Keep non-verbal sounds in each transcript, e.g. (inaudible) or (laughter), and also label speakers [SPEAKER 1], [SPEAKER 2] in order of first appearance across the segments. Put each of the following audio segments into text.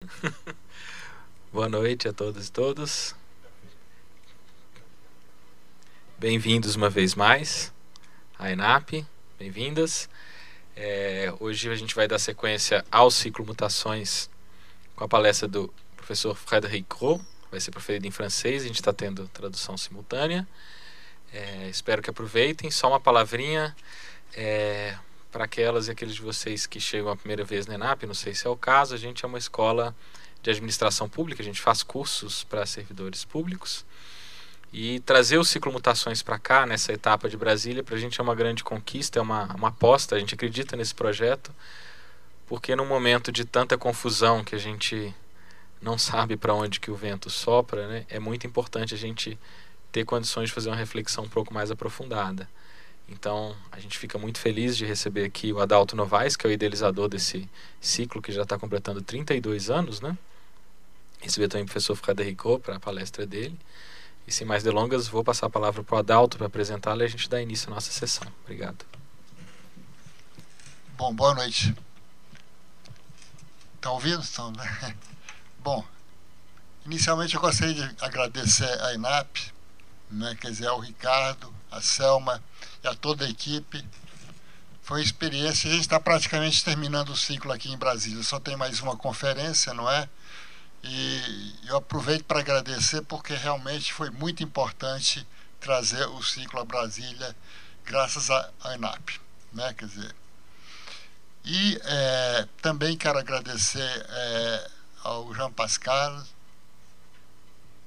[SPEAKER 1] (laughs) Boa noite a todos e todos. Bem-vindos uma vez mais à ENAP, bem-vindas. É, hoje a gente vai dar sequência ao ciclo Mutações com a palestra do professor Frédéric Gros, vai ser proferido em francês, a gente está tendo tradução simultânea. É, espero que aproveitem. Só uma palavrinha é, para aquelas e aqueles de vocês que chegam a primeira vez na ENAP, não sei se é o caso, a gente é uma escola de administração pública, a gente faz cursos para servidores públicos. E trazer o ciclo Mutações para cá, nessa etapa de Brasília, para a gente é uma grande conquista, é uma, uma aposta, a gente acredita nesse projeto, porque num momento de tanta confusão que a gente não sabe para onde que o vento sopra, né, é muito importante a gente ter condições de fazer uma reflexão um pouco mais aprofundada. Então, a gente fica muito feliz de receber aqui o Adalto Novaes, que é o idealizador desse ciclo que já está completando 32 anos, né? Receber também o professor Frederico para a palestra dele. E sem mais delongas, vou passar a palavra para o Adalto para apresentá-lo e a gente dá início à nossa sessão. Obrigado.
[SPEAKER 2] Bom, boa noite. Estão ouvindo? Estão, né? (laughs) Bom, inicialmente eu gostaria de agradecer a INAP, né, quer dizer, ao Ricardo, a Selma e a toda a equipe. Foi uma experiência, a gente está praticamente terminando o ciclo aqui em Brasília, só tem mais uma conferência, não é? E eu aproveito para agradecer porque realmente foi muito importante trazer o ciclo a Brasília, graças à ANAP. Né? Quer dizer, e é, também quero agradecer é, ao Jean Pascal,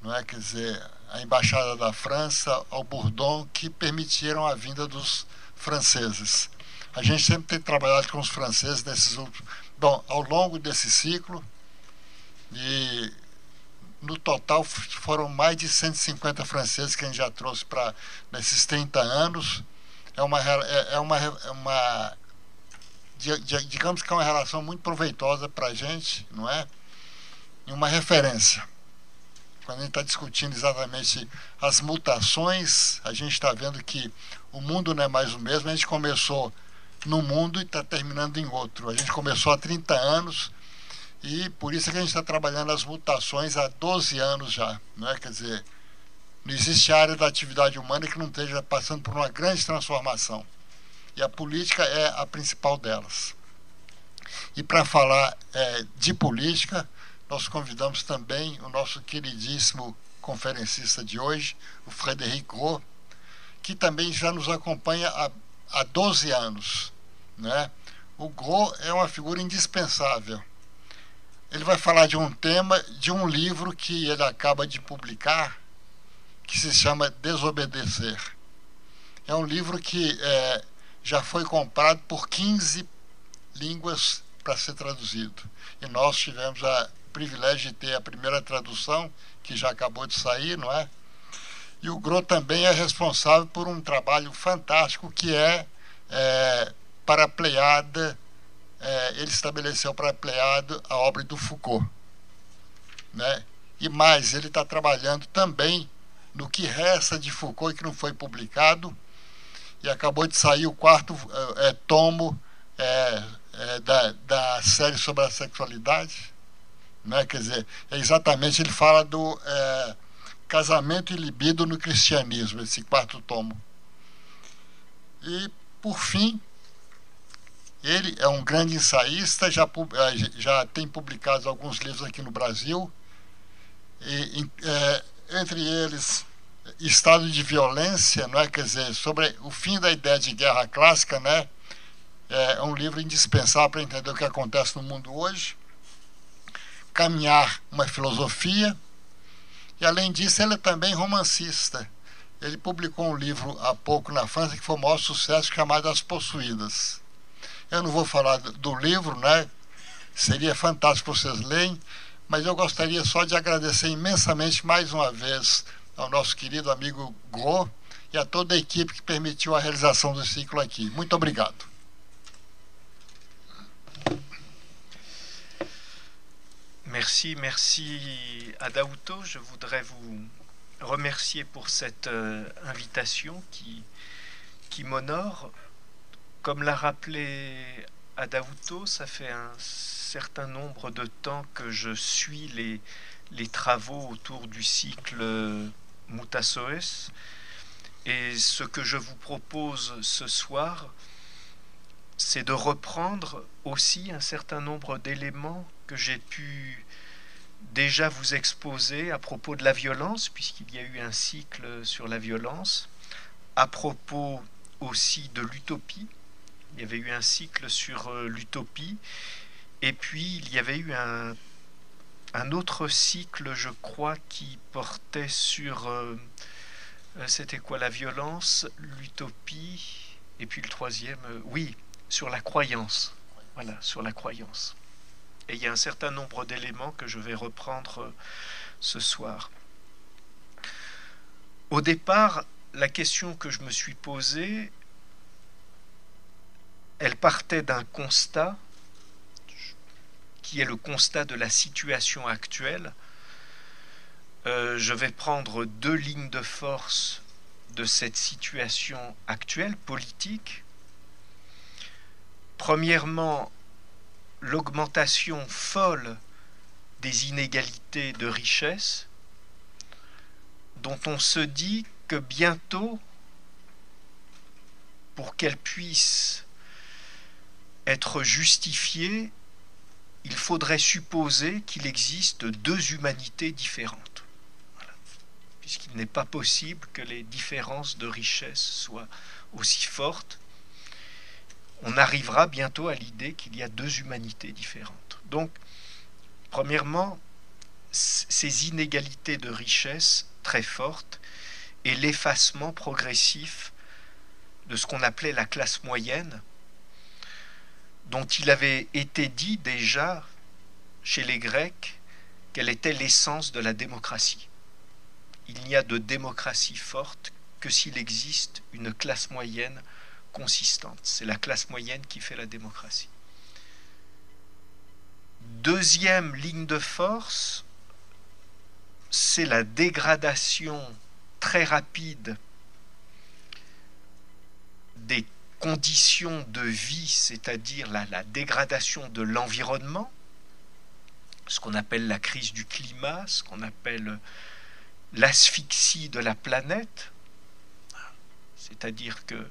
[SPEAKER 2] não é? quer dizer, a Embaixada da França, ao Bourdon, que permitiram a vinda dos franceses. A gente sempre tem trabalhado com os franceses nesses últimos. Bom, ao longo desse ciclo, e no total foram mais de 150 franceses que a gente já trouxe para nesses 30 anos. É uma, é, é uma, é uma digamos que é uma relação muito proveitosa para a gente, não é? E uma referência. Quando a gente está discutindo exatamente as mutações, a gente está vendo que o mundo não é mais o mesmo. A gente começou num mundo e está terminando em outro. A gente começou há 30 anos e por isso é que a gente está trabalhando as mutações há 12 anos já. Né? Quer dizer, não existe área da atividade humana que não esteja passando por uma grande transformação. E a política é a principal delas. E para falar é, de política, nós convidamos também o nosso queridíssimo conferencista de hoje, o Frederic Gros, que também já nos acompanha há, há 12 anos. Né? O Gros é uma figura indispensável ele vai falar de um tema de um livro que ele acaba de publicar, que se chama Desobedecer. É um livro que é, já foi comprado por 15 línguas para ser traduzido. E nós tivemos o privilégio de ter a primeira tradução, que já acabou de sair, não é? E o Gro também é responsável por um trabalho fantástico que é, é para a Pleiada é, ele estabeleceu para a Pleiado a obra do Foucault. Né? E mais, ele está trabalhando também no que resta de Foucault que não foi publicado, e acabou de sair o quarto é, tomo é, é, da, da série sobre a sexualidade. Né? Quer dizer, é exatamente ele fala do é, casamento e libido no cristianismo, esse quarto tomo. E, por fim, ele é um grande ensaísta, já, eh, já tem publicado alguns livros aqui no Brasil, e, é, entre eles Estado de Violência, não é? quer dizer, sobre o fim da ideia de guerra clássica, né? é um livro indispensável para entender o que acontece no mundo hoje. Caminhar uma filosofia, e além disso, ele é também romancista. Ele publicou um livro há pouco na França que foi o maior sucesso, chamado As Possuídas. Eu não vou falar do livro, né? Seria fantástico vocês lerem, mas eu gostaria só de agradecer imensamente mais uma vez ao nosso querido amigo Go e a toda a equipe que permitiu a realização do ciclo aqui. Muito obrigado.
[SPEAKER 3] Merci, merci Adauto. Je voudrais vous remercier pour cette euh, invitation qui, qui m'honore. Comme l'a rappelé Adauto, ça fait un certain nombre de temps que je suis les, les travaux autour du cycle Mutasoes. Et ce que je vous propose ce soir, c'est de reprendre aussi un certain nombre d'éléments que j'ai pu déjà vous exposer à propos de la violence, puisqu'il y a eu un cycle sur la violence, à propos aussi de l'utopie. Il y avait eu un cycle sur euh, l'utopie, et puis il y avait eu un, autre cycle, je crois, qui portait sur... Euh, euh, c'était quoi la violence, l'utopie, et puis le troisième, oui, sur la croyance. Voilà, sur la croyance. Et il y a un certain nombre d'éléments que je vais reprendre euh, ce soir. Au départ, la question que je me suis posée, elle partait d'un constat qui est le constat de la situation actuelle. Euh, je vais prendre deux lignes de force de cette situation actuelle politique. Premièrement, l'augmentation folle des inégalités de richesse, dont on se dit que bientôt, pour qu'elles puissent être justifiées, il faudrait supposer qu'il existe deux humanités différentes. Puisqu'il n'est pas possible que les différences de richesse soient aussi fortes on arrivera bientôt à l'idée qu'il y a deux humanités différentes. Donc, premièrement, ces inégalités de richesse très fortes et l'effacement progressif de ce qu'on appelait la classe moyenne, dont il avait été dit déjà chez les Grecs qu'elle était l'essence de la démocratie. Il n'y a de démocratie forte que s'il existe une classe moyenne consistante. C'est la classe moyenne qui fait la démocratie. Deuxième ligne de force, c'est la dégradation très rapide des conditions de vie, c'est-à-dire la, dégradation de l'environnement, ce qu'on appelle la crise du climat, ce qu'on appelle l'asphyxie de la planète, c'est-à-dire que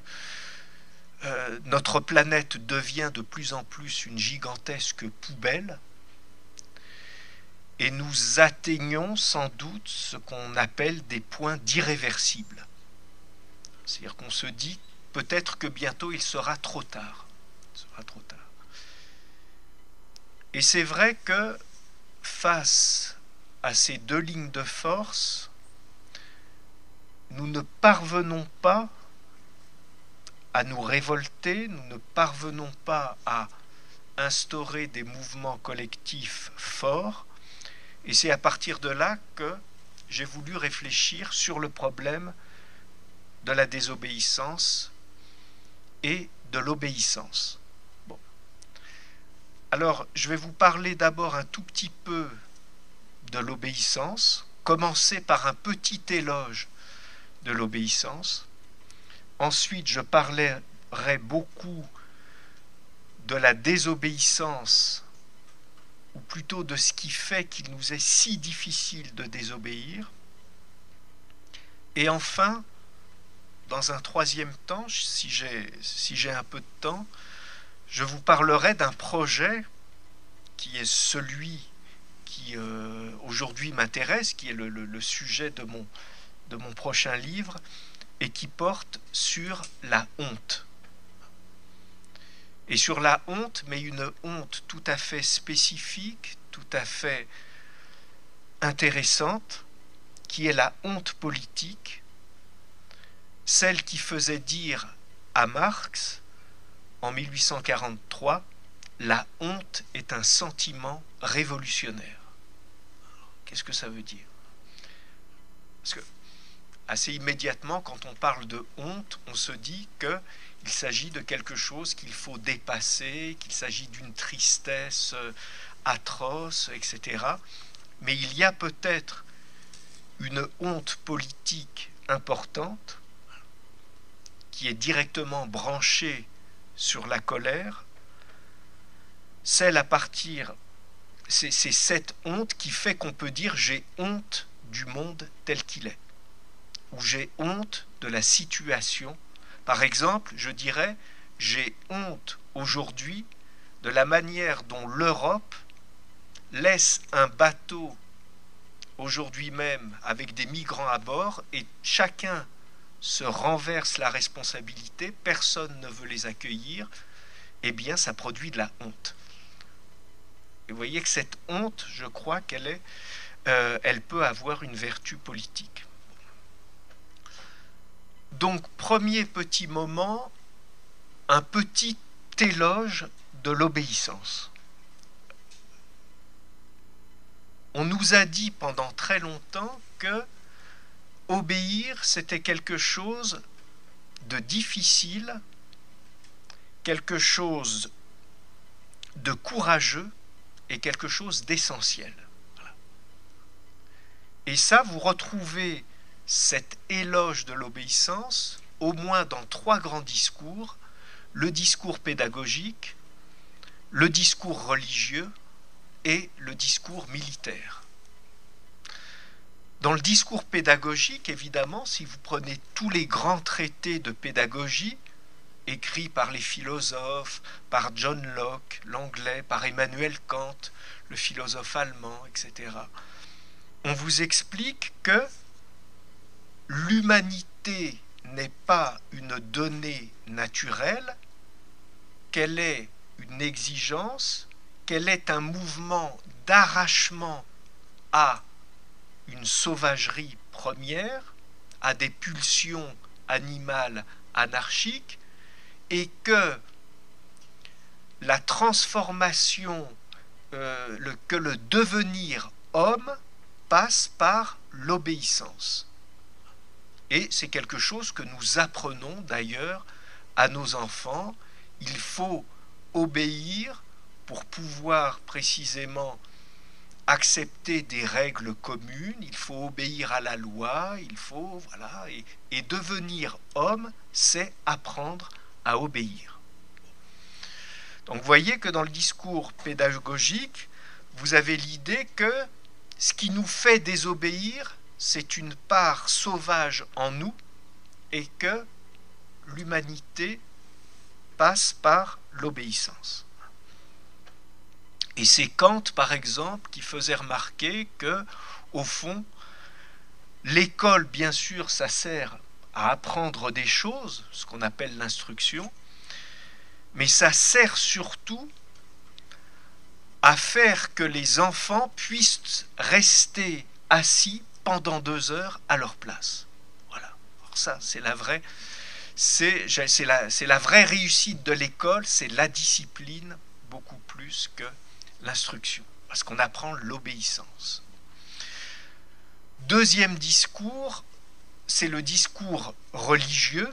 [SPEAKER 3] euh, notre planète devient de plus en plus une gigantesque poubelle et nous atteignons sans doute ce qu'on appelle des points d'irréversible. C'est-à-dire qu'on se dit peut-être que bientôt il sera trop tard. Il sera trop tard. Et c'est vrai que face à ces deux lignes de force, nous ne parvenons pas à nous révolter, nous ne parvenons pas à instaurer des mouvements collectifs forts, et c'est à partir de là que j'ai voulu réfléchir sur le problème de la désobéissance et de l'obéissance. Alors, je vais vous parler d'abord un tout petit peu de l'obéissance, commencer par un petit éloge de l'obéissance, Ensuite, je parlerai beaucoup de la désobéissance, ou plutôt de ce qui fait qu'il nous est si difficile de désobéir. Et enfin, dans un troisième temps, si j'ai un peu de temps, je vous parlerai d'un projet qui est celui qui euh, aujourd'hui m'intéresse, qui est le, sujet de mon prochain livre, et qui porte sur la honte. Et sur la honte, mais une honte tout à fait spécifique, tout à fait intéressante, qui est la honte politique, celle qui faisait dire à Marx en 1843, la honte est un sentiment révolutionnaire. Qu'est-ce que ça veut dire? Parce que assez immédiatement, quand on parle de honte, on se dit qu'il s'agit de quelque chose qu'il faut dépasser, qu'il s'agit d'une tristesse euh, atroce, etc. Mais il y a peut-être une honte politique importante qui est directement branchée sur la colère, celle à partir, c'est cette honte qui fait qu'on peut dire j'ai honte du monde tel qu'il est, ou j'ai honte de la situation. Par exemple, je dirais j'ai honte aujourd'hui de la manière dont l'Europe laisse un bateau aujourd'hui même avec des migrants à bord et chacun se renverse la responsabilité, personne ne veut les accueillir, eh bien ça produit de la honte. Et vous voyez que cette honte, je crois qu'elle est, euh, elle peut avoir une vertu politique. Donc premier petit moment, un petit éloge de l'obéissance. On nous a dit pendant très longtemps que obéir, c'était quelque chose de difficile, quelque chose de courageux et quelque chose d'essentiel. Et ça, vous retrouvez cet éloge de l'obéissance au moins dans trois grands discours, le discours pédagogique, le discours religieux et le discours militaire. Dans le discours pédagogique, évidemment, si vous prenez tous les grands traités de pédagogie, écrits par les philosophes, par John Locke, l'anglais, par Emmanuel Kant, le philosophe allemand, etc., on vous explique que l'humanité n'est pas une donnée naturelle, qu'elle est une exigence qu'elle est un mouvement d'arrachement à une sauvagerie première, à des pulsions animales anarchiques, et que la transformation, euh, que le devenir homme passe par l'obéissance. Et c'est quelque chose que nous apprenons d'ailleurs à nos enfants. Il faut obéir pour pouvoir précisément accepter des règles communes, il faut obéir à la loi, il faut voilà et, et devenir homme, c'est apprendre à obéir. Donc vous voyez que dans le discours pédagogique, vous avez l'idée que ce qui nous fait désobéir, c'est une part sauvage en nous et que l'humanité passe par l'obéissance. Et c'est Kant, par exemple, qui faisait remarquer que, au fond, l'école, bien sûr, ça sert à apprendre des choses, ce qu'on appelle l'instruction, mais ça sert surtout à faire que les enfants puissent rester assis pendant deux heures à leur place. Voilà. Alors ça, c'est la vraie, c'est la, la vraie réussite de l'école, c'est la discipline beaucoup plus que l'instruction, parce qu'on apprend l'obéissance. Deuxième discours, c'est le discours religieux.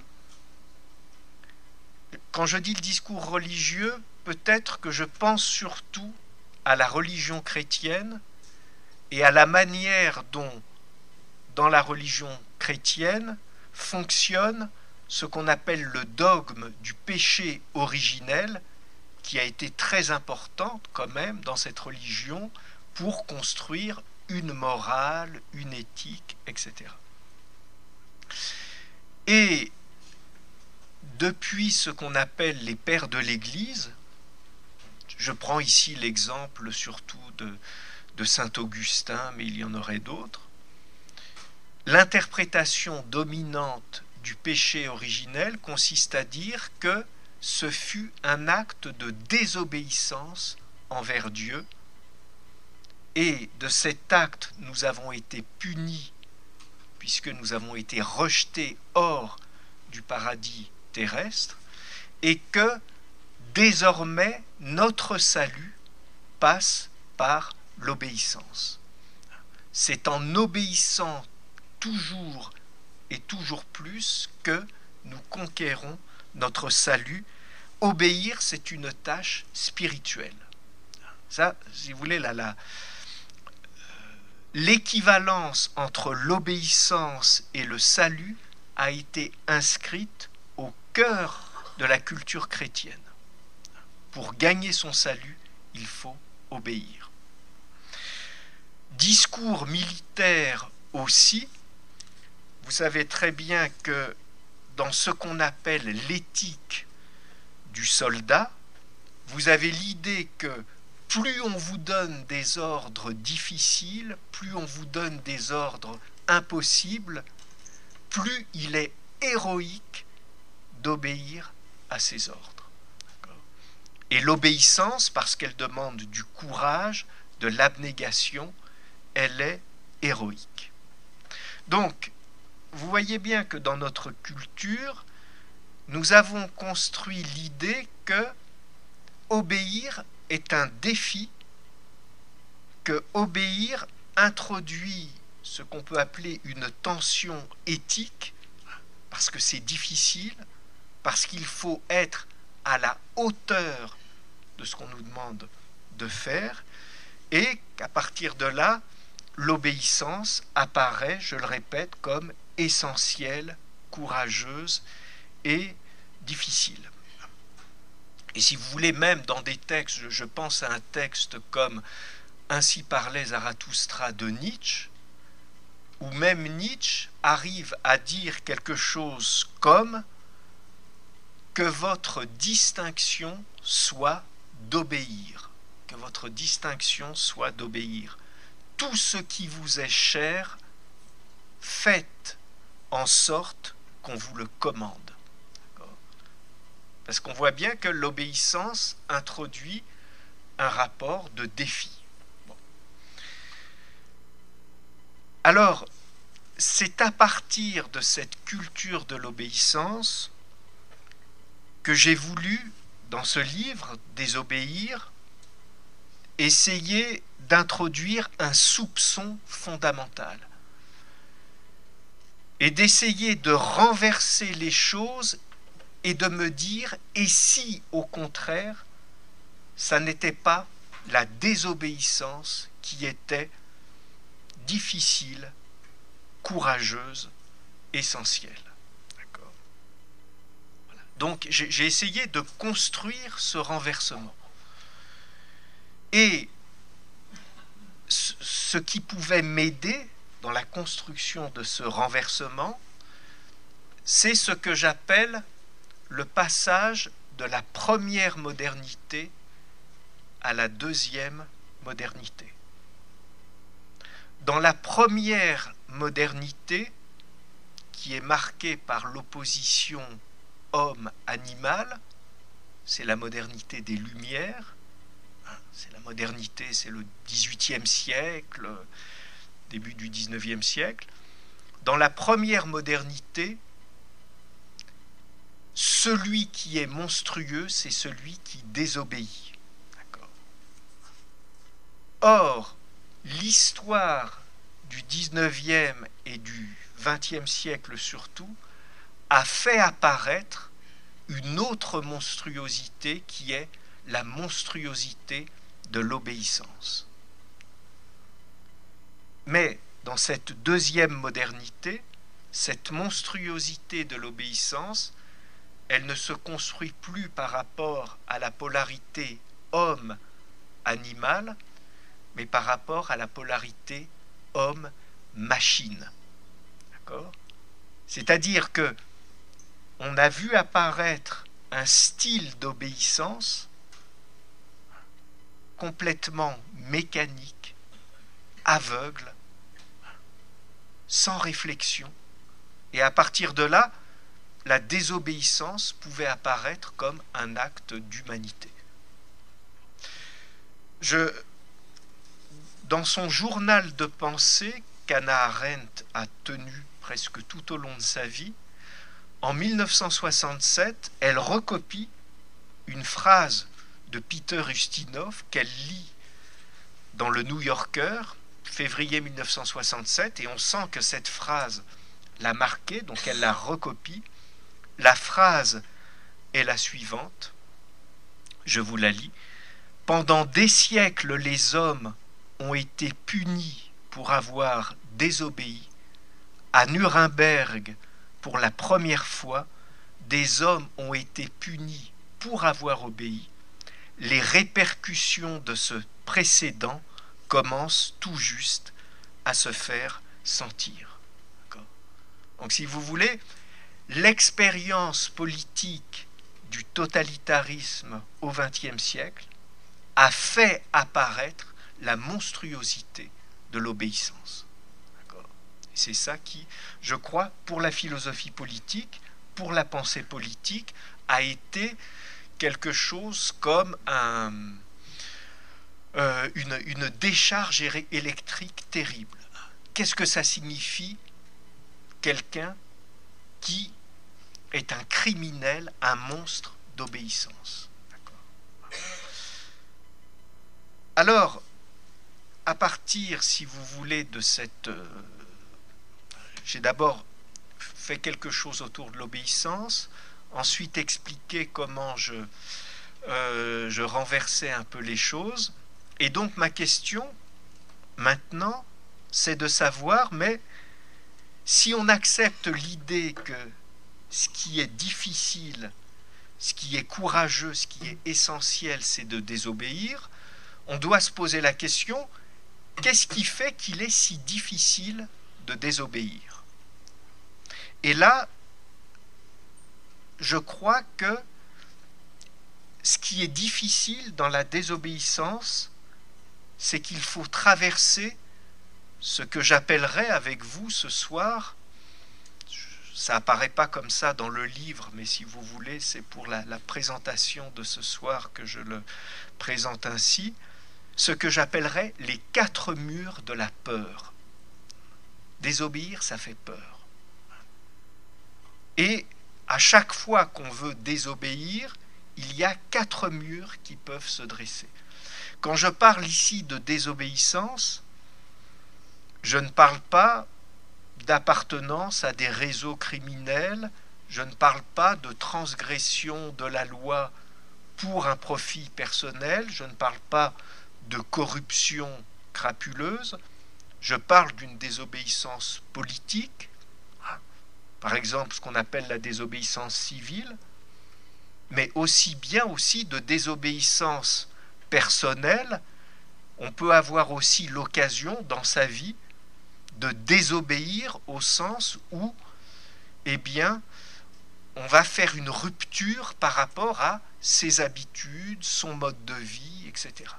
[SPEAKER 3] Quand je dis le discours religieux, peut-être que je pense surtout à la religion chrétienne et à la manière dont, dans la religion chrétienne, fonctionne ce qu'on appelle le dogme du péché originel, qui a été très importante quand même dans cette religion pour construire une morale, une éthique, etc. Et depuis ce qu'on appelle les pères de l'Église, je prends ici l'exemple surtout de, de Saint Augustin, mais il y en aurait d'autres, l'interprétation dominante du péché originel consiste à dire que ce fut un acte de désobéissance envers Dieu, et de cet acte nous avons été punis, puisque nous avons été rejetés hors du paradis terrestre, et que désormais notre salut passe par l'obéissance. C'est en obéissant toujours et toujours plus que nous conquérons notre salut obéir, c'est une tâche spirituelle. Ça, si vous voulez, euh, l'équivalence entre l'obéissance et le salut a été inscrite au cœur de la culture chrétienne. Pour gagner son salut, il faut obéir. Discours militaire aussi, vous savez très bien que dans ce qu'on appelle l'éthique du soldat, vous avez l'idée que plus on vous donne des ordres difficiles, plus on vous donne des ordres impossibles, plus il est héroïque d'obéir à ces ordres. Et l'obéissance, parce qu'elle demande du courage, de l'abnégation, elle est héroïque. Donc, vous voyez bien que dans notre culture, nous avons construit l'idée que obéir est un défi, que obéir introduit ce qu'on peut appeler une tension éthique, parce que c'est difficile, parce qu'il faut être à la hauteur de ce qu'on nous demande de faire, et qu'à partir de là, l'obéissance apparaît, je le répète, comme essentielle, courageuse et difficile. Et si vous voulez, même dans des textes, je pense à un texte comme Ainsi parlait Zarathustra de Nietzsche, où même Nietzsche arrive à dire quelque chose comme que votre distinction soit d'obéir, que votre distinction soit d'obéir. Tout ce qui vous est cher, faites en sorte qu'on vous le commande. Parce qu'on voit bien que l'obéissance introduit un rapport de défi. Alors, c'est à partir de cette culture de l'obéissance que j'ai voulu, dans ce livre, Désobéir, essayer d'introduire un soupçon fondamental et d'essayer de renverser les choses et de me dire, et si au contraire, ça n'était pas la désobéissance qui était difficile, courageuse, essentielle? Donc j'ai essayé de construire ce renversement. Et ce qui pouvait m'aider dans la construction de ce renversement, c'est ce que j'appelle le passage de la première modernité à la deuxième modernité. Dans la première modernité, qui est marquée par l'opposition homme-animal, c'est la modernité des Lumières, hein, c'est la modernité, c'est le XVIIIe siècle, début du XIXe siècle. Dans la première modernité, celui qui est monstrueux, c'est celui qui désobéit. Or, l'histoire du XIXe et du XXe siècle surtout a fait apparaître une autre monstruosité qui est la monstruosité de l'obéissance. Mais dans cette deuxième modernité, cette monstruosité de l'obéissance elle ne se construit plus par rapport à la polarité homme-animal, mais par rapport à la polarité homme-machine. C'est-à-dire que on a vu apparaître un style d'obéissance complètement mécanique, aveugle, sans réflexion. Et à partir de là, la désobéissance pouvait apparaître comme un acte d'humanité. Je, dans son journal de pensée qu'Anna Arendt a tenu presque tout au long de sa vie, en 1967, elle recopie une phrase de Peter Ustinov qu'elle lit dans le New Yorker, février 1967, et on sent que cette phrase l'a marquée, donc elle la recopie. La phrase est la suivante. Je vous la lis. Pendant des siècles, les hommes ont été punis pour avoir désobéi. À Nuremberg, pour la première fois, des hommes ont été punis pour avoir obéi. les répercussions de ce précédent commencent tout juste à se faire sentir. Donc si vous voulez, l'expérience politique du totalitarisme au XXe siècle a fait apparaître la monstruosité de l'obéissance. C'est ça qui, je crois, pour la philosophie politique, pour la pensée politique, a été quelque chose comme un, euh, une, décharge électrique terrible. Qu'est-ce que ça signifie quelqu'un qui est un criminel, un monstre d'obéissance? Alors, à partir, si vous voulez, de cette... Euh, j'ai d'abord fait quelque chose autour de l'obéissance, ensuite expliqué comment je, euh, je renversais un peu les choses. Et donc ma question, maintenant, c'est de savoir, mais si on accepte l'idée que ce qui est difficile, ce qui est courageux, ce qui est essentiel, c'est de désobéir, on doit se poser la question, qu'est-ce qui fait qu'il est si difficile de désobéir? Et là, je crois que ce qui est difficile dans la désobéissance, c'est qu'il faut traverser ce que j'appellerais avec vous ce soir, ça apparaît pas comme ça dans le livre, mais si vous voulez, c'est pour la, la, présentation de ce soir que je le présente ainsi, ce que j'appellerais les quatre murs de la peur. Désobéir, ça fait peur. Et à chaque fois qu'on veut désobéir, il y a quatre murs qui peuvent se dresser. Quand je parle ici de désobéissance, je ne parle pas d'appartenance à des réseaux criminels, je ne parle pas de transgression de la loi pour un profit personnel, je ne parle pas de corruption crapuleuse, je parle d'une désobéissance politique, par exemple ce qu'on appelle la désobéissance civile, mais aussi bien aussi de désobéissance personnelle, on peut avoir aussi l'occasion dans sa vie de désobéir au sens où, eh bien, on va faire une rupture par rapport à ses habitudes, son mode de vie, etc.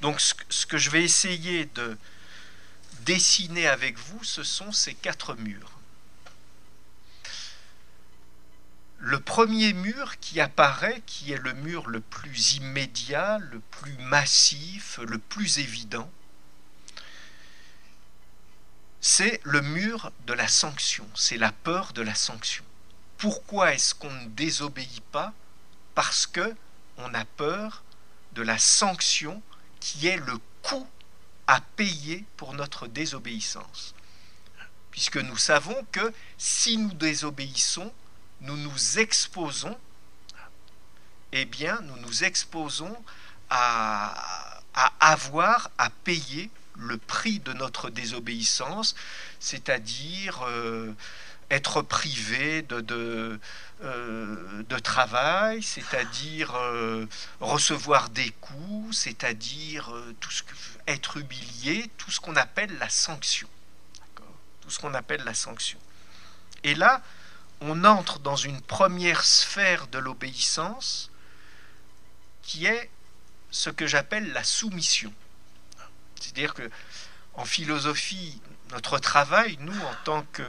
[SPEAKER 3] Donc ce que je vais essayer de dessiner avec vous, ce sont ces quatre murs. Le premier mur qui apparaît, qui est le mur le plus immédiat, le plus massif, le plus évident, c'est le mur de la sanction, c'est la peur de la sanction. Pourquoi est-ce qu'on ne désobéit pas? Parce que on a peur de la sanction qui est le coût à payer pour notre désobéissance. Puisque nous savons que si nous désobéissons, nous nous exposons, eh bien, nous nous exposons à, à avoir à payer le prix de notre désobéissance, c'est-à-dire euh, être privé de, de, euh, de travail, c'est-à-dire euh, recevoir des coups, c'est-à-dire tout être humilié, tout ce qu'on appelle la sanction. Tout ce qu'on appelle la sanction. Et là, on entre dans une première sphère de l'obéissance qui est ce que j'appelle la soumission. C'est-à-dire que en philosophie, notre travail, nous, en tant que,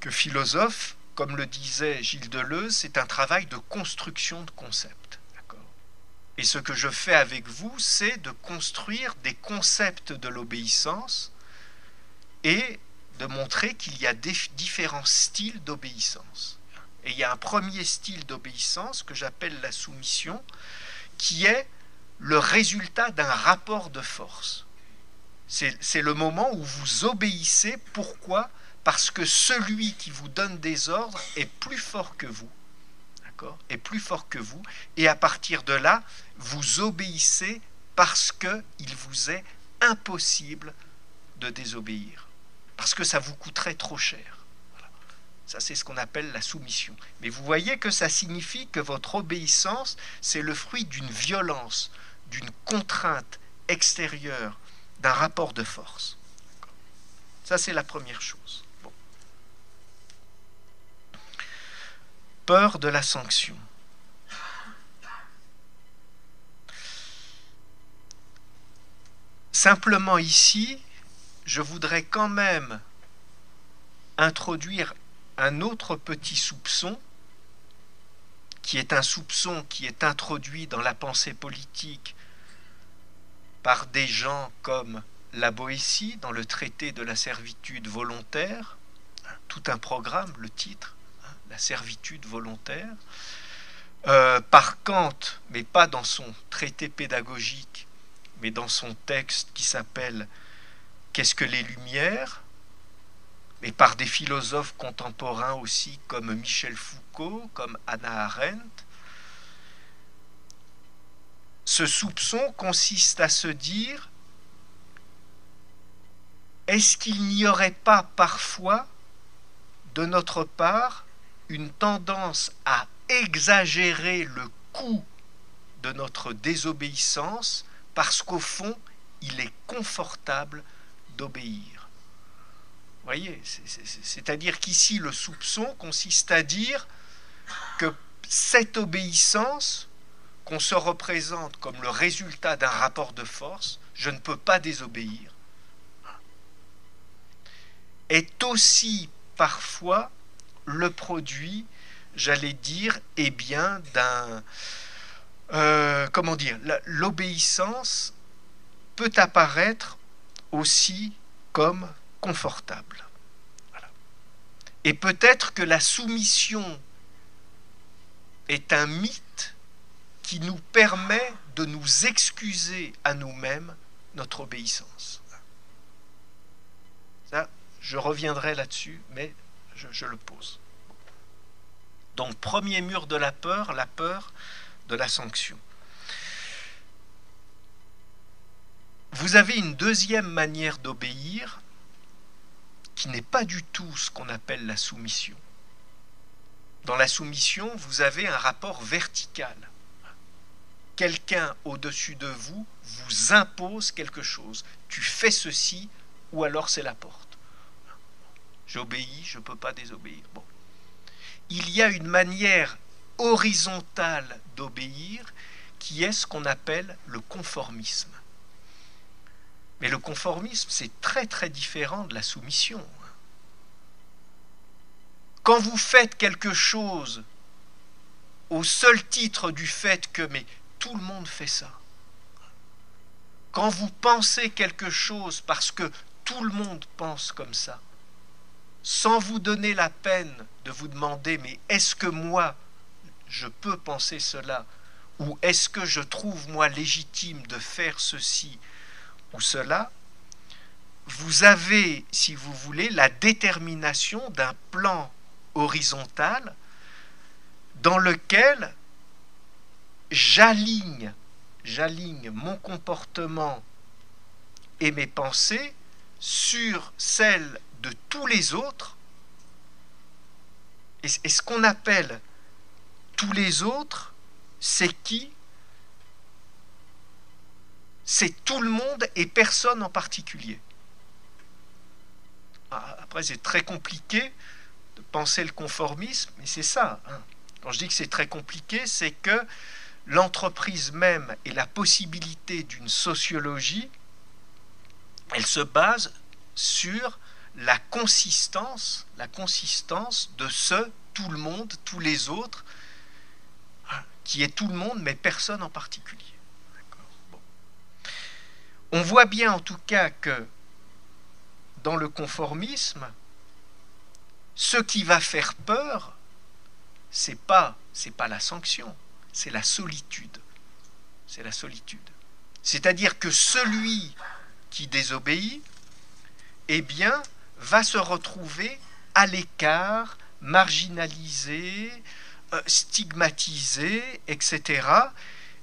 [SPEAKER 3] que philosophes, comme le disait Gilles Deleuze, c'est un travail de construction de concepts. Et ce que je fais avec vous, c'est de construire des concepts de l'obéissance et de montrer qu'il y a différents styles d'obéissance. Et il y a un premier style d'obéissance que j'appelle la soumission, qui est le résultat d'un rapport de force. C'est le moment où vous obéissez. Pourquoi? Parce que celui qui vous donne des ordres est plus fort que vous. D'accord? Est plus fort que vous. Et à partir de là, vous obéissez parce qu'il vous est impossible de désobéir. Parce que ça vous coûterait trop cher. Ça, c'est ce qu'on appelle la soumission. Mais vous voyez que ça signifie que votre obéissance, c'est le fruit d'une violence, d'une contrainte extérieure, d'un rapport de force. Ça, c'est la première chose. Peur de la sanction. Simplement ici, je voudrais quand même introduire un autre petit soupçon, qui est un soupçon qui est introduit dans la pensée politique par des gens comme la Boétie dans le traité de la servitude volontaire, tout un programme, le titre, hein, la servitude volontaire, euh, par Kant, mais pas dans son traité pédagogique, mais dans son texte qui s'appelle Qu'est-ce que les Lumières et par des philosophes contemporains aussi comme Michel Foucault, comme Anna Arendt. Ce soupçon consiste à se dire est-ce qu'il n'y aurait pas parfois de notre part une tendance à exagérer le coût de notre désobéissance parce qu'au fond, il est confortable d'obéir. Voyez, c'est-à-dire qu'ici, le soupçon consiste à dire que cette obéissance qu'on se représente comme le résultat d'un rapport de force, je ne peux pas désobéir, est aussi parfois le produit, j'allais dire, eh bien, d'un euh, comment dire, l'obéissance peut apparaître aussi comme confortable. Et peut-être que la soumission est un mythe qui nous permet de nous excuser à nous-mêmes notre obéissance. Ça, je reviendrai là-dessus, mais je le pose. Donc, premier mur de la peur, la peur, de la sanction. Vous avez une deuxième manière d'obéir qui n'est pas du tout ce qu'on appelle la soumission. Dans la soumission, vous avez un rapport vertical. Quelqu'un au-dessus de vous vous impose quelque chose. Tu fais ceci ou alors c'est la porte. J'obéis, je ne peux pas désobéir. Il y a une manière horizontale d'obéir qui est ce qu'on appelle le conformisme. Mais le conformisme, c'est très très différent de la soumission. Quand vous faites quelque chose au seul titre du fait que tout le monde fait ça. Quand vous pensez quelque chose parce que tout le monde pense comme ça, sans vous donner la peine de vous demander mais est-ce que moi je peux penser cela? Ou est-ce que je trouve moi légitime de faire ceci? Ou cela Vous avez, si vous voulez, la détermination d'un plan horizontal dans lequel j'aligne, mon comportement et mes pensées sur celles de tous les autres. Et, ce qu'on appelle tous les autres, c'est qui C'est tout le monde et personne en particulier. Ah, après, c'est très compliqué de penser le conformisme, mais c'est ça. Hein. Quand je dis que c'est très compliqué, c'est que l'entreprise même et la possibilité d'une sociologie, elle se base sur la consistance, la consistance de ce tout le monde, tous les autres, qui est tout le monde, mais personne en particulier. On voit bien en tout cas que dans le conformisme, ce qui va faire peur, c'est pas c'est pas la sanction, c'est la solitude. C'est la solitude. C'est-à-dire que celui qui désobéit, eh bien, va se retrouver à l'écart, marginalisé, euh, stigmatisé, etc.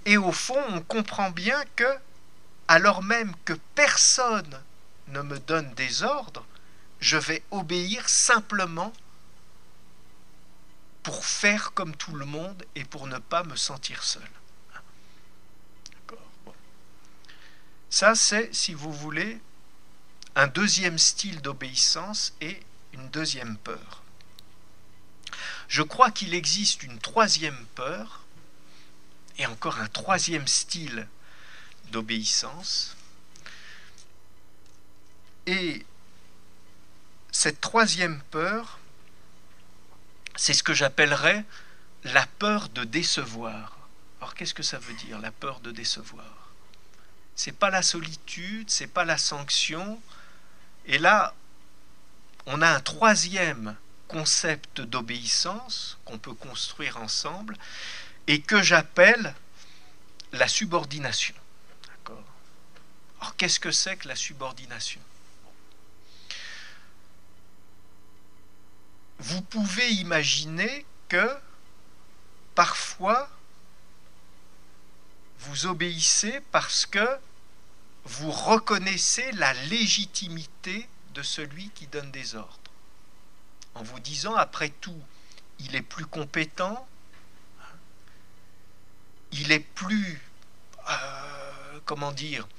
[SPEAKER 3] Et au fond, on comprend bien que, alors même que personne ne me donne des ordres, je vais obéir simplement pour faire comme tout le monde et pour ne pas me sentir seul. Ça, c'est, si vous voulez, un deuxième style d'obéissance et une deuxième peur. Je crois qu'il existe une troisième peur et encore un troisième style d'obéissance. Et cette troisième peur, c'est ce que j'appellerais la peur de décevoir. Alors qu'est-ce que ça veut dire, la peur de décevoir? C'est pas la solitude, c'est pas la sanction. Et là, on a un troisième concept d'obéissance qu'on peut construire ensemble et que j'appelle la subordination. Alors qu'est-ce que c'est que la subordination? Vous pouvez imaginer que parfois vous obéissez parce que vous reconnaissez la légitimité de celui qui donne des ordres. En vous disant, après tout, il est plus compétent, il est plus, euh, comment dire,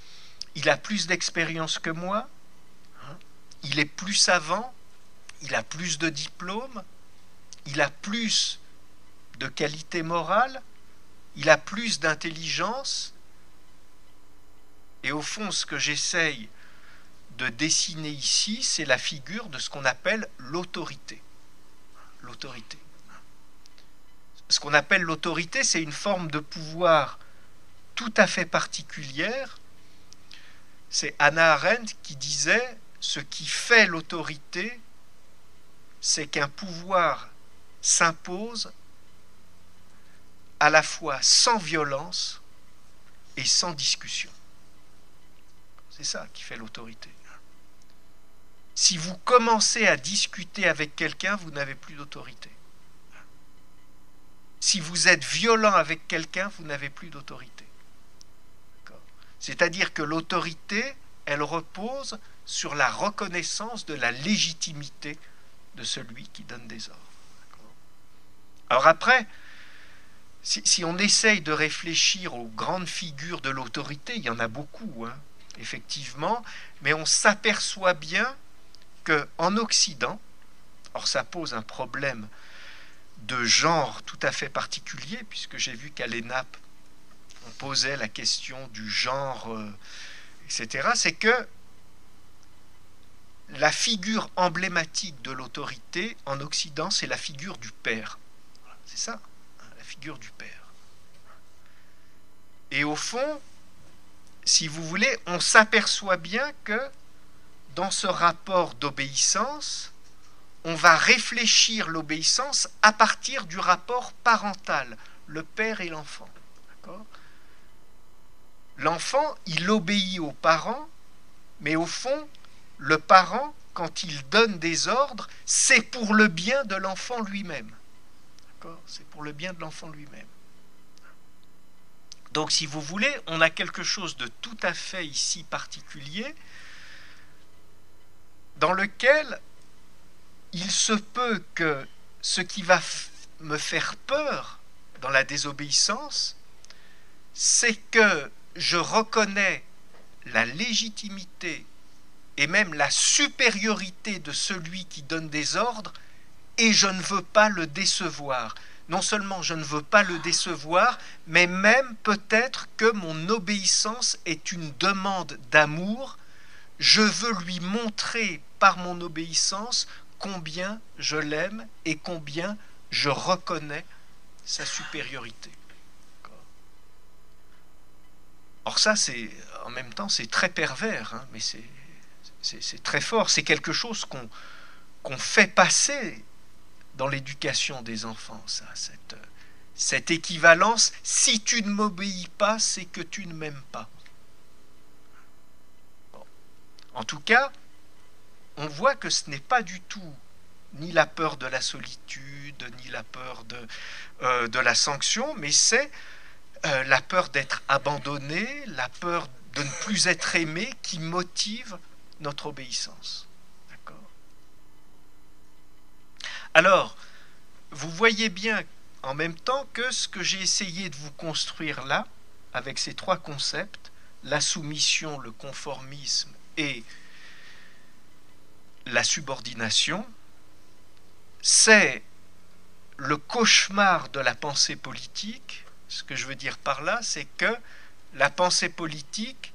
[SPEAKER 3] il a plus d'expérience que moi, il est plus savant, il a plus de diplômes, il a plus de qualité morale, il a plus d'intelligence. Et au fond, ce que j'essaye de dessiner ici, c'est la figure de ce qu'on appelle l'autorité. L'autorité. Ce qu'on appelle l'autorité, c'est une forme de pouvoir tout à fait particulière. C'est Anna Arendt qui disait ce qui fait l'autorité, c'est qu'un pouvoir s'impose à la fois sans violence et sans discussion. C'est ça qui fait l'autorité. Si vous commencez à discuter avec quelqu'un, vous n'avez plus d'autorité. Si vous êtes violent avec quelqu'un, vous n'avez plus d'autorité. C'est-à-dire que l'autorité, elle repose sur la reconnaissance de la légitimité de celui qui donne des ordres. Alors après, si, on essaye de réfléchir aux grandes figures de l'autorité, il y en a beaucoup, hein, effectivement, mais on s'aperçoit bien que en Occident, or ça pose un problème de genre tout à fait particulier, puisque j'ai vu qu'à l'ENAP, on posait la question du genre, euh, etc., c'est que la figure emblématique de l'autorité en Occident, c'est la figure du père. C'est ça figure du Père. Et au fond, si vous voulez, on s'aperçoit bien que dans ce rapport d'obéissance, on va réfléchir l'obéissance à partir du rapport parental, le père et l'enfant. L'enfant, il obéit aux parents, mais au fond, le parent, quand il donne des ordres, c'est pour le bien de l'enfant lui-même. C'est pour le bien de l'enfant lui-même. Donc, si vous voulez, on a quelque chose de tout à fait ici particulier dans lequel il se peut que ce qui va me faire peur dans la désobéissance, c'est que je reconnais la légitimité et même la supériorité de celui qui donne des ordres et je ne veux pas le décevoir. Non seulement je ne veux pas le décevoir, mais même peut-être que mon obéissance est une demande d'amour. Je veux lui montrer par mon obéissance combien je l'aime et combien je reconnais sa supériorité. Or ça, c'est en même temps, c'est très pervers, hein, mais c'est très fort. C'est quelque chose qu'on fait passer dans l'éducation des enfants, ça, cette, équivalence. Si tu ne m'obéis pas, c'est que tu ne m'aimes pas. En tout cas, on voit que ce n'est pas du tout ni la peur de la solitude, ni la peur de, euh, de la sanction, mais c'est euh, la peur d'être abandonné, la peur de ne plus être aimé qui motive notre obéissance. Alors, vous voyez bien en même temps que ce que j'ai essayé de vous construire là, avec ces trois concepts, la soumission, le conformisme et la subordination, c'est le cauchemar de la pensée politique. Ce que je veux dire par là, c'est que la pensée politique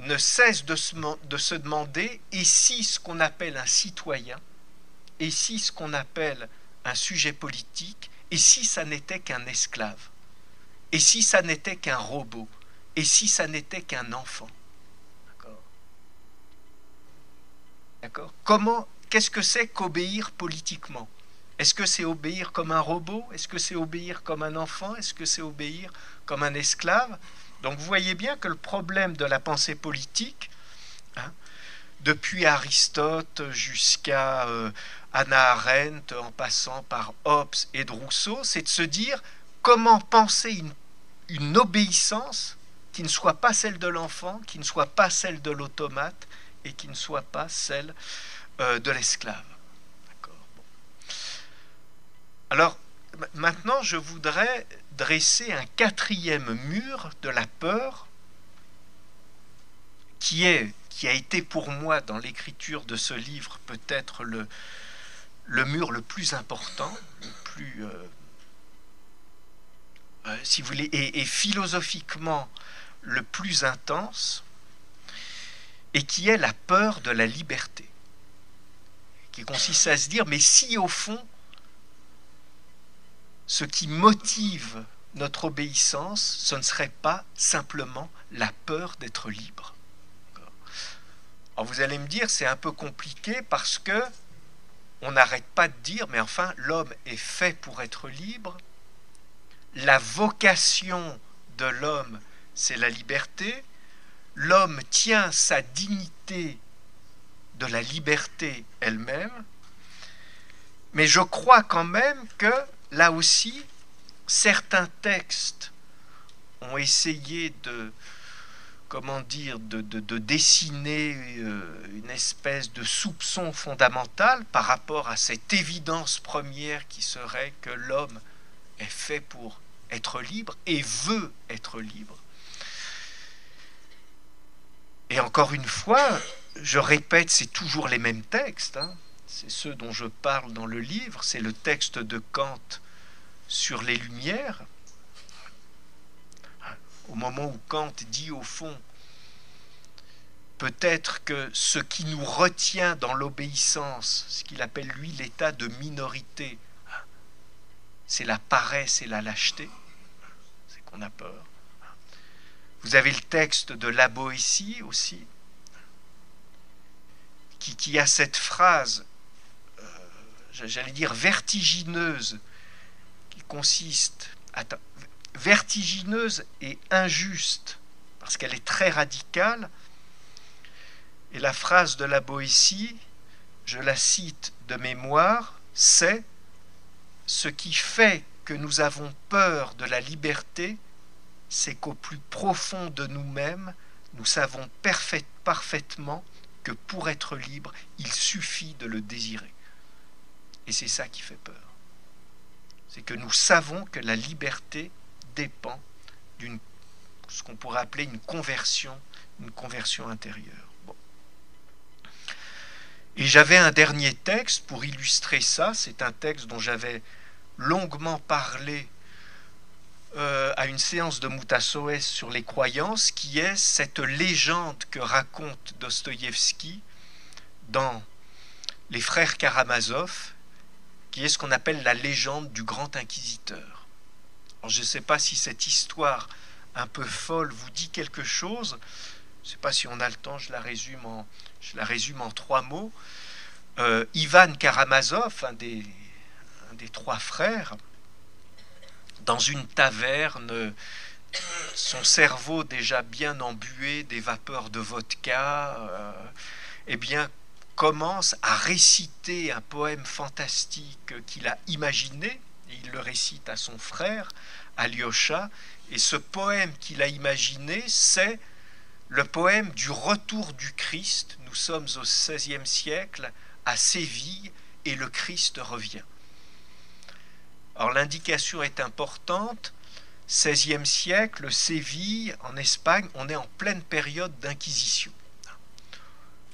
[SPEAKER 3] ne cesse de se, de se demander et si ce qu'on appelle un citoyen, et si ce qu'on appelle un sujet politique, et si ça n'était qu'un esclave, et si ça n'était qu'un robot, et si ça n'était qu'un enfant. Comment Qu'est-ce que c'est qu'obéir politiquement? Est-ce que c'est obéir comme un robot? Est-ce que c'est obéir comme un enfant? Est-ce que c'est obéir comme un esclave? Donc vous voyez bien que le problème de la pensée politique, hein, depuis Aristote jusqu'à euh, Arendt, en passant par Hobbes et de Rousseau, c'est de se dire comment penser une, une obéissance qui ne soit pas celle de l'enfant, qui ne soit pas celle de l'automate et qui ne soit pas celle euh, de l'esclave. Alors, maintenant, je voudrais dresser un quatrième mur de la peur qui, est, qui a été pour moi dans l'écriture de ce livre peut-être le, mur le plus important, le plus, euh, euh, si vous voulez, et, philosophiquement le plus intense, et qui est la peur de la liberté, qui consiste à se dire, mais si au fond, ce qui motive notre obéissance, ce ne serait pas simplement la peur d'être libre. Alors vous allez me dire, c'est un peu compliqué parce que on n'arrête pas de dire, mais enfin, l'homme est fait pour être libre. La vocation de l'homme, c'est la liberté. L'homme tient sa dignité de la liberté elle-même. Mais je crois quand même que, là aussi, certains textes ont essayé de, dessiner euh, une espèce de soupçon fondamental par rapport à cette évidence première qui serait que l'homme est fait pour être libre et veut être libre. Et encore une fois, je répète, c'est toujours les mêmes textes, hein. C'est ceux dont je parle dans le livre, c'est le texte de Kant sur les Lumières, au moment où Kant dit au fond, peut-être que ce qui nous retient dans l'obéissance, ce qu'il appelle lui l'état de minorité, c'est la paresse et la lâcheté, c'est qu'on a peur. Vous avez le texte de la Boétie aussi, qui, a cette phrase, j'allais dire vertigineuse, qui consiste, vertigineuse et injuste, parce qu'elle est très radicale. Et la phrase de la Boétie, je la cite de mémoire, c'est Ce qui fait que nous avons peur de la liberté, c'est qu'au plus profond de nous-mêmes, nous savons parfaitement que pour être libre, il suffit de le désirer. Et c'est ça qui fait peur. C'est que nous savons que la liberté dépend d'une ce qu'on pourrait appeler une conversion, une conversion intérieure. Et j'avais un dernier texte pour illustrer ça. C'est un texte dont j'avais longuement parlé euh, à une séance de Moutasoès sur les croyances, qui est cette légende que raconte Dostoïevski dans Les Frères Karamazov, qui est ce qu'on appelle la légende du grand inquisiteur je ne sais pas si cette histoire un peu folle vous dit quelque chose. Je ne sais pas si on a le temps, je la résume en, je la résume en trois mots. Euh, Ivan Karamazov, un des, un des trois frères, dans une taverne, son cerveau déjà bien embué des vapeurs de vodka, euh, eh bien, commence à réciter un poème fantastique qu'il a imaginé il le récite à son frère, Alyosha, et ce poème qu'il a imaginé, c'est le poème du retour du Christ. Nous sommes au XVIe siècle, à Séville, et le Christ revient. Alors l'indication est importante. 16e siècle, Séville, en Espagne, on est en pleine période d'inquisition.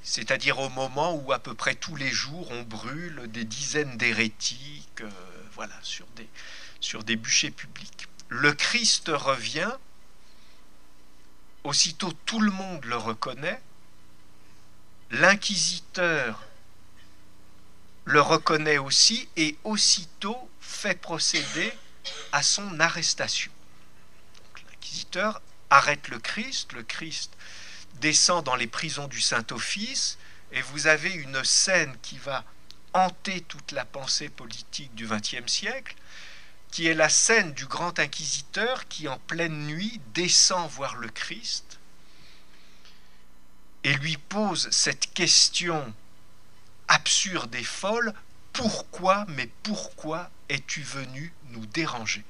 [SPEAKER 3] C'est-à-dire au moment où à peu près tous les jours on brûle des dizaines d'hérétiques, euh, voilà, sur des, sur des bûchers publics. Le Christ revient, aussitôt tout le monde le reconnaît, l'inquisiteur le reconnaît aussi et aussitôt fait procéder à son arrestation. L'inquisiteur arrête le Christ, le Christ descend dans les prisons du Saint-Office, et vous avez une scène qui va hanter toute la pensée politique du XXe siècle, qui est la scène du grand inquisiteur qui, en pleine nuit, descend voir le Christ et lui pose cette question absurde et folle, pourquoi, mais pourquoi es-tu venu nous déranger?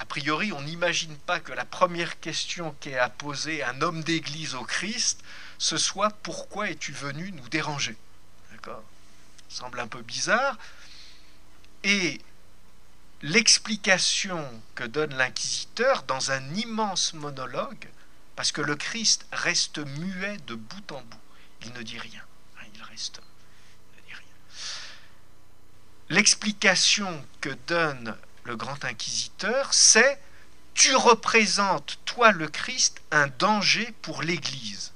[SPEAKER 3] A priori, on n'imagine pas que la première question qu'est à poser un homme d'église au Christ, ce soit pourquoi es-tu venu nous déranger? D'accord? Semble un peu bizarre. Et l'explication que donne l'inquisiteur dans un immense monologue, parce que le Christ reste muet de bout en bout. Il ne dit rien. Hein, il reste. L'explication que donne le grand inquisiteur, c'est Tu représentes, toi le Christ, un danger pour l'Église.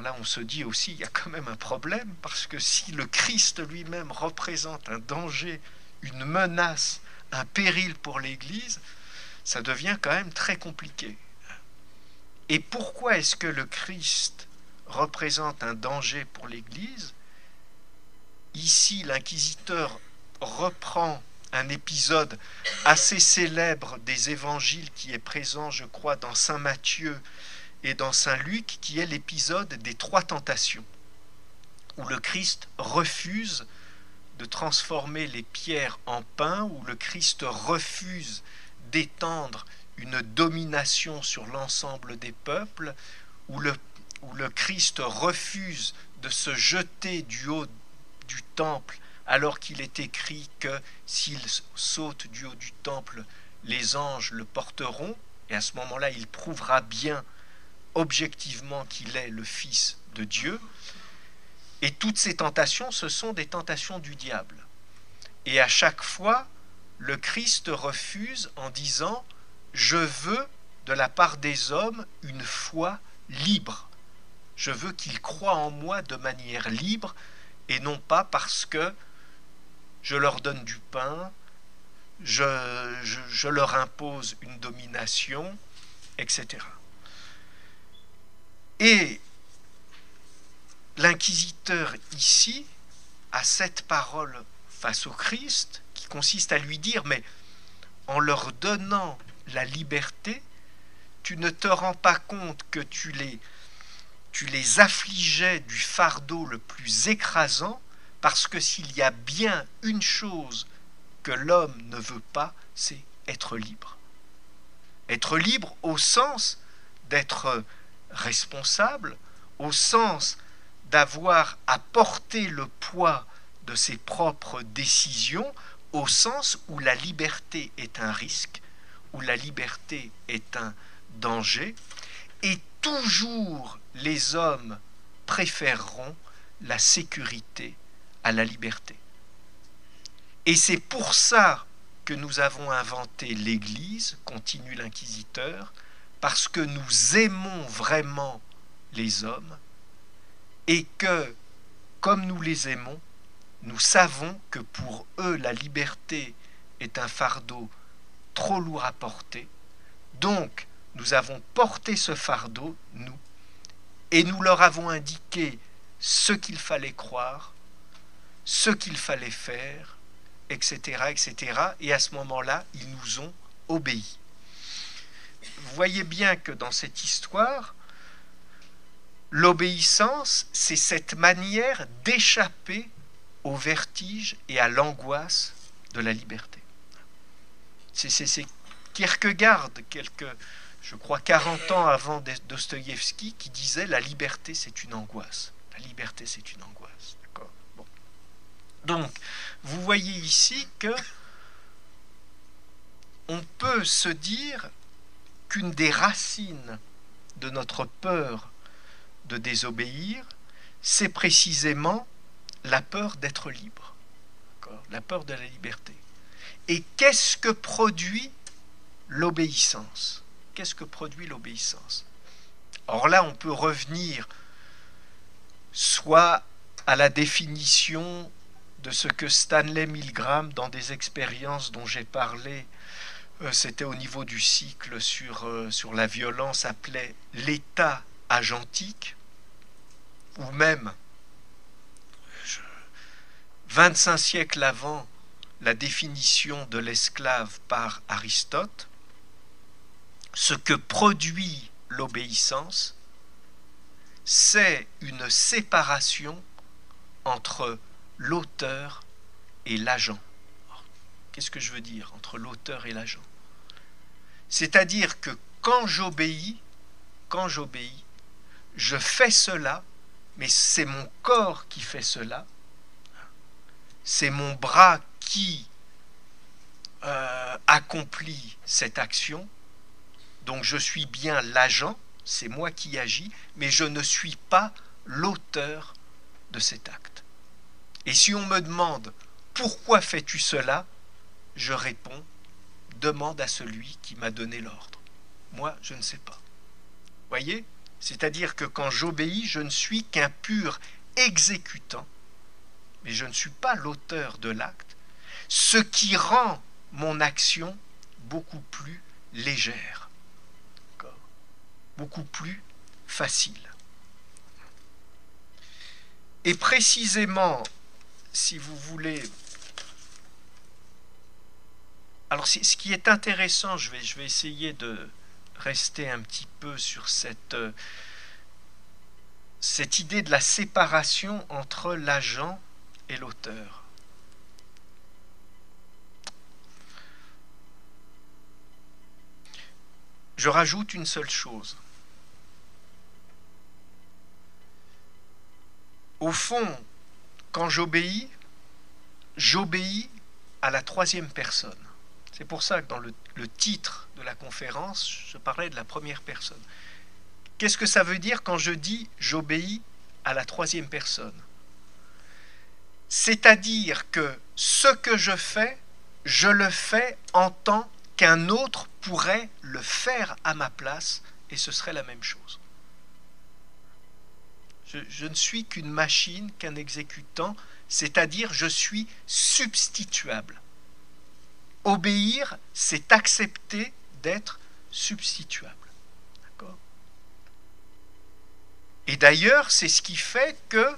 [SPEAKER 3] là, on se dit aussi, il y a quand même un problème, parce que si le Christ lui-même représente un danger, une menace, un péril pour l'Église, ça devient quand même très compliqué. Et pourquoi est-ce que le Christ représente un danger pour l'Église? Ici, l'inquisiteur reprend un épisode assez célèbre des évangiles qui est présent, je crois, dans Saint Matthieu et dans Saint Luc, qui est l'épisode des trois tentations, où le Christ refuse de transformer les pierres en pain, où le Christ refuse d'étendre une domination sur l'ensemble des peuples, où le le Christ refuse de se jeter du haut du temple alors qu'il est écrit que s'il saute du haut du temple, les anges le porteront, et à ce moment-là, il prouvera bien objectivement qu'il est le Fils de Dieu. Et toutes ces tentations, ce sont des tentations du diable. Et à chaque fois, le Christ refuse en disant, je veux de la part des hommes une foi libre. Je veux qu'ils croient en moi de manière libre et non pas parce que je leur donne du pain, je, leur impose une domination, etc. Et l'inquisiteur ici a cette parole face au Christ qui consiste à lui dire, mais en leur donnant la liberté, tu ne te rends pas compte que tu les tu les affligeais du fardeau le plus écrasant, parce que s'il y a bien une chose que l'homme ne veut pas, c'est être libre. Être libre au sens d'être responsable, au sens d'avoir à porter le poids de ses propres décisions, au sens où la liberté est un risque, où la liberté est un danger, et toujours les hommes préféreront la sécurité à la liberté. Et c'est pour ça que nous avons inventé l'Église, continue l'inquisiteur, parce que nous aimons vraiment les hommes et que, comme nous les aimons, nous savons que pour eux la liberté est un fardeau trop lourd à porter. Donc, nous avons porté ce fardeau, nous, et nous leur avons indiqué ce qu'il fallait croire, ce qu'il fallait faire, etc., etc. Et à ce moment-là, ils nous ont obéi. Vous voyez bien que dans cette histoire, l'obéissance, c'est cette manière d'échapper au vertige et à l'angoisse de la liberté. C'est Kierkegaard, quelques je crois, 40 ans avant Dostoïevski, qui disait la liberté, c'est une angoisse. La liberté, c'est une angoisse. Donc, vous voyez ici que on peut se dire qu'une des racines de notre peur de désobéir, c'est précisément la peur d'être libre, la peur de la liberté. Et qu'est-ce que produit l'obéissance? Qu'est-ce que produit l'obéissance? Or là, on peut revenir soit à la définition de ce que Stanley Milgram, dans des expériences dont j'ai parlé, euh, c'était au niveau du cycle sur, euh, sur la violence, appelait l'état agentique, ou même 25 siècles avant la définition de l'esclave par Aristote, ce que produit l'obéissance, c'est une séparation entre l'auteur et l'agent. Qu'est-ce que je veux dire entre l'auteur et l'agent? C'est-à-dire que quand j'obéis, quand j'obéis, je fais cela, mais c'est mon corps qui fait cela, c'est mon bras qui euh, accomplit cette action, donc je suis bien l'agent, c'est moi qui agis, mais je ne suis pas l'auteur de cet acte. Et si on me demande pourquoi fais-tu cela, je réponds demande à celui qui m'a donné l'ordre. Moi, je ne sais pas. Voyez? C'est-à-dire que quand j'obéis, je ne suis qu'un pur exécutant, mais je ne suis pas l'auteur de l'acte, ce qui rend mon action beaucoup plus légère, beaucoup plus facile. Et précisément, si vous voulez... Alors ce qui est intéressant, je vais, je vais essayer de rester un petit peu sur cette, euh, cette idée de la séparation entre l'agent et l'auteur. Je rajoute une seule chose. Au fond, quand j'obéis, j'obéis à la troisième personne. C'est pour ça que dans le, titre de la conférence, je parlais de la première personne. Qu'est-ce que ça veut dire quand je dis j'obéis à la troisième personne? C'est-à-dire que ce que je fais, je le fais en tant qu'un autre pourrait le faire à ma place et ce serait la même chose. Je, ne suis qu'une machine, qu'un exécutant, c'est-à-dire je suis substituable. Obéir, c'est accepter d'être substituable. D'accord? Et d'ailleurs, c'est ce qui fait que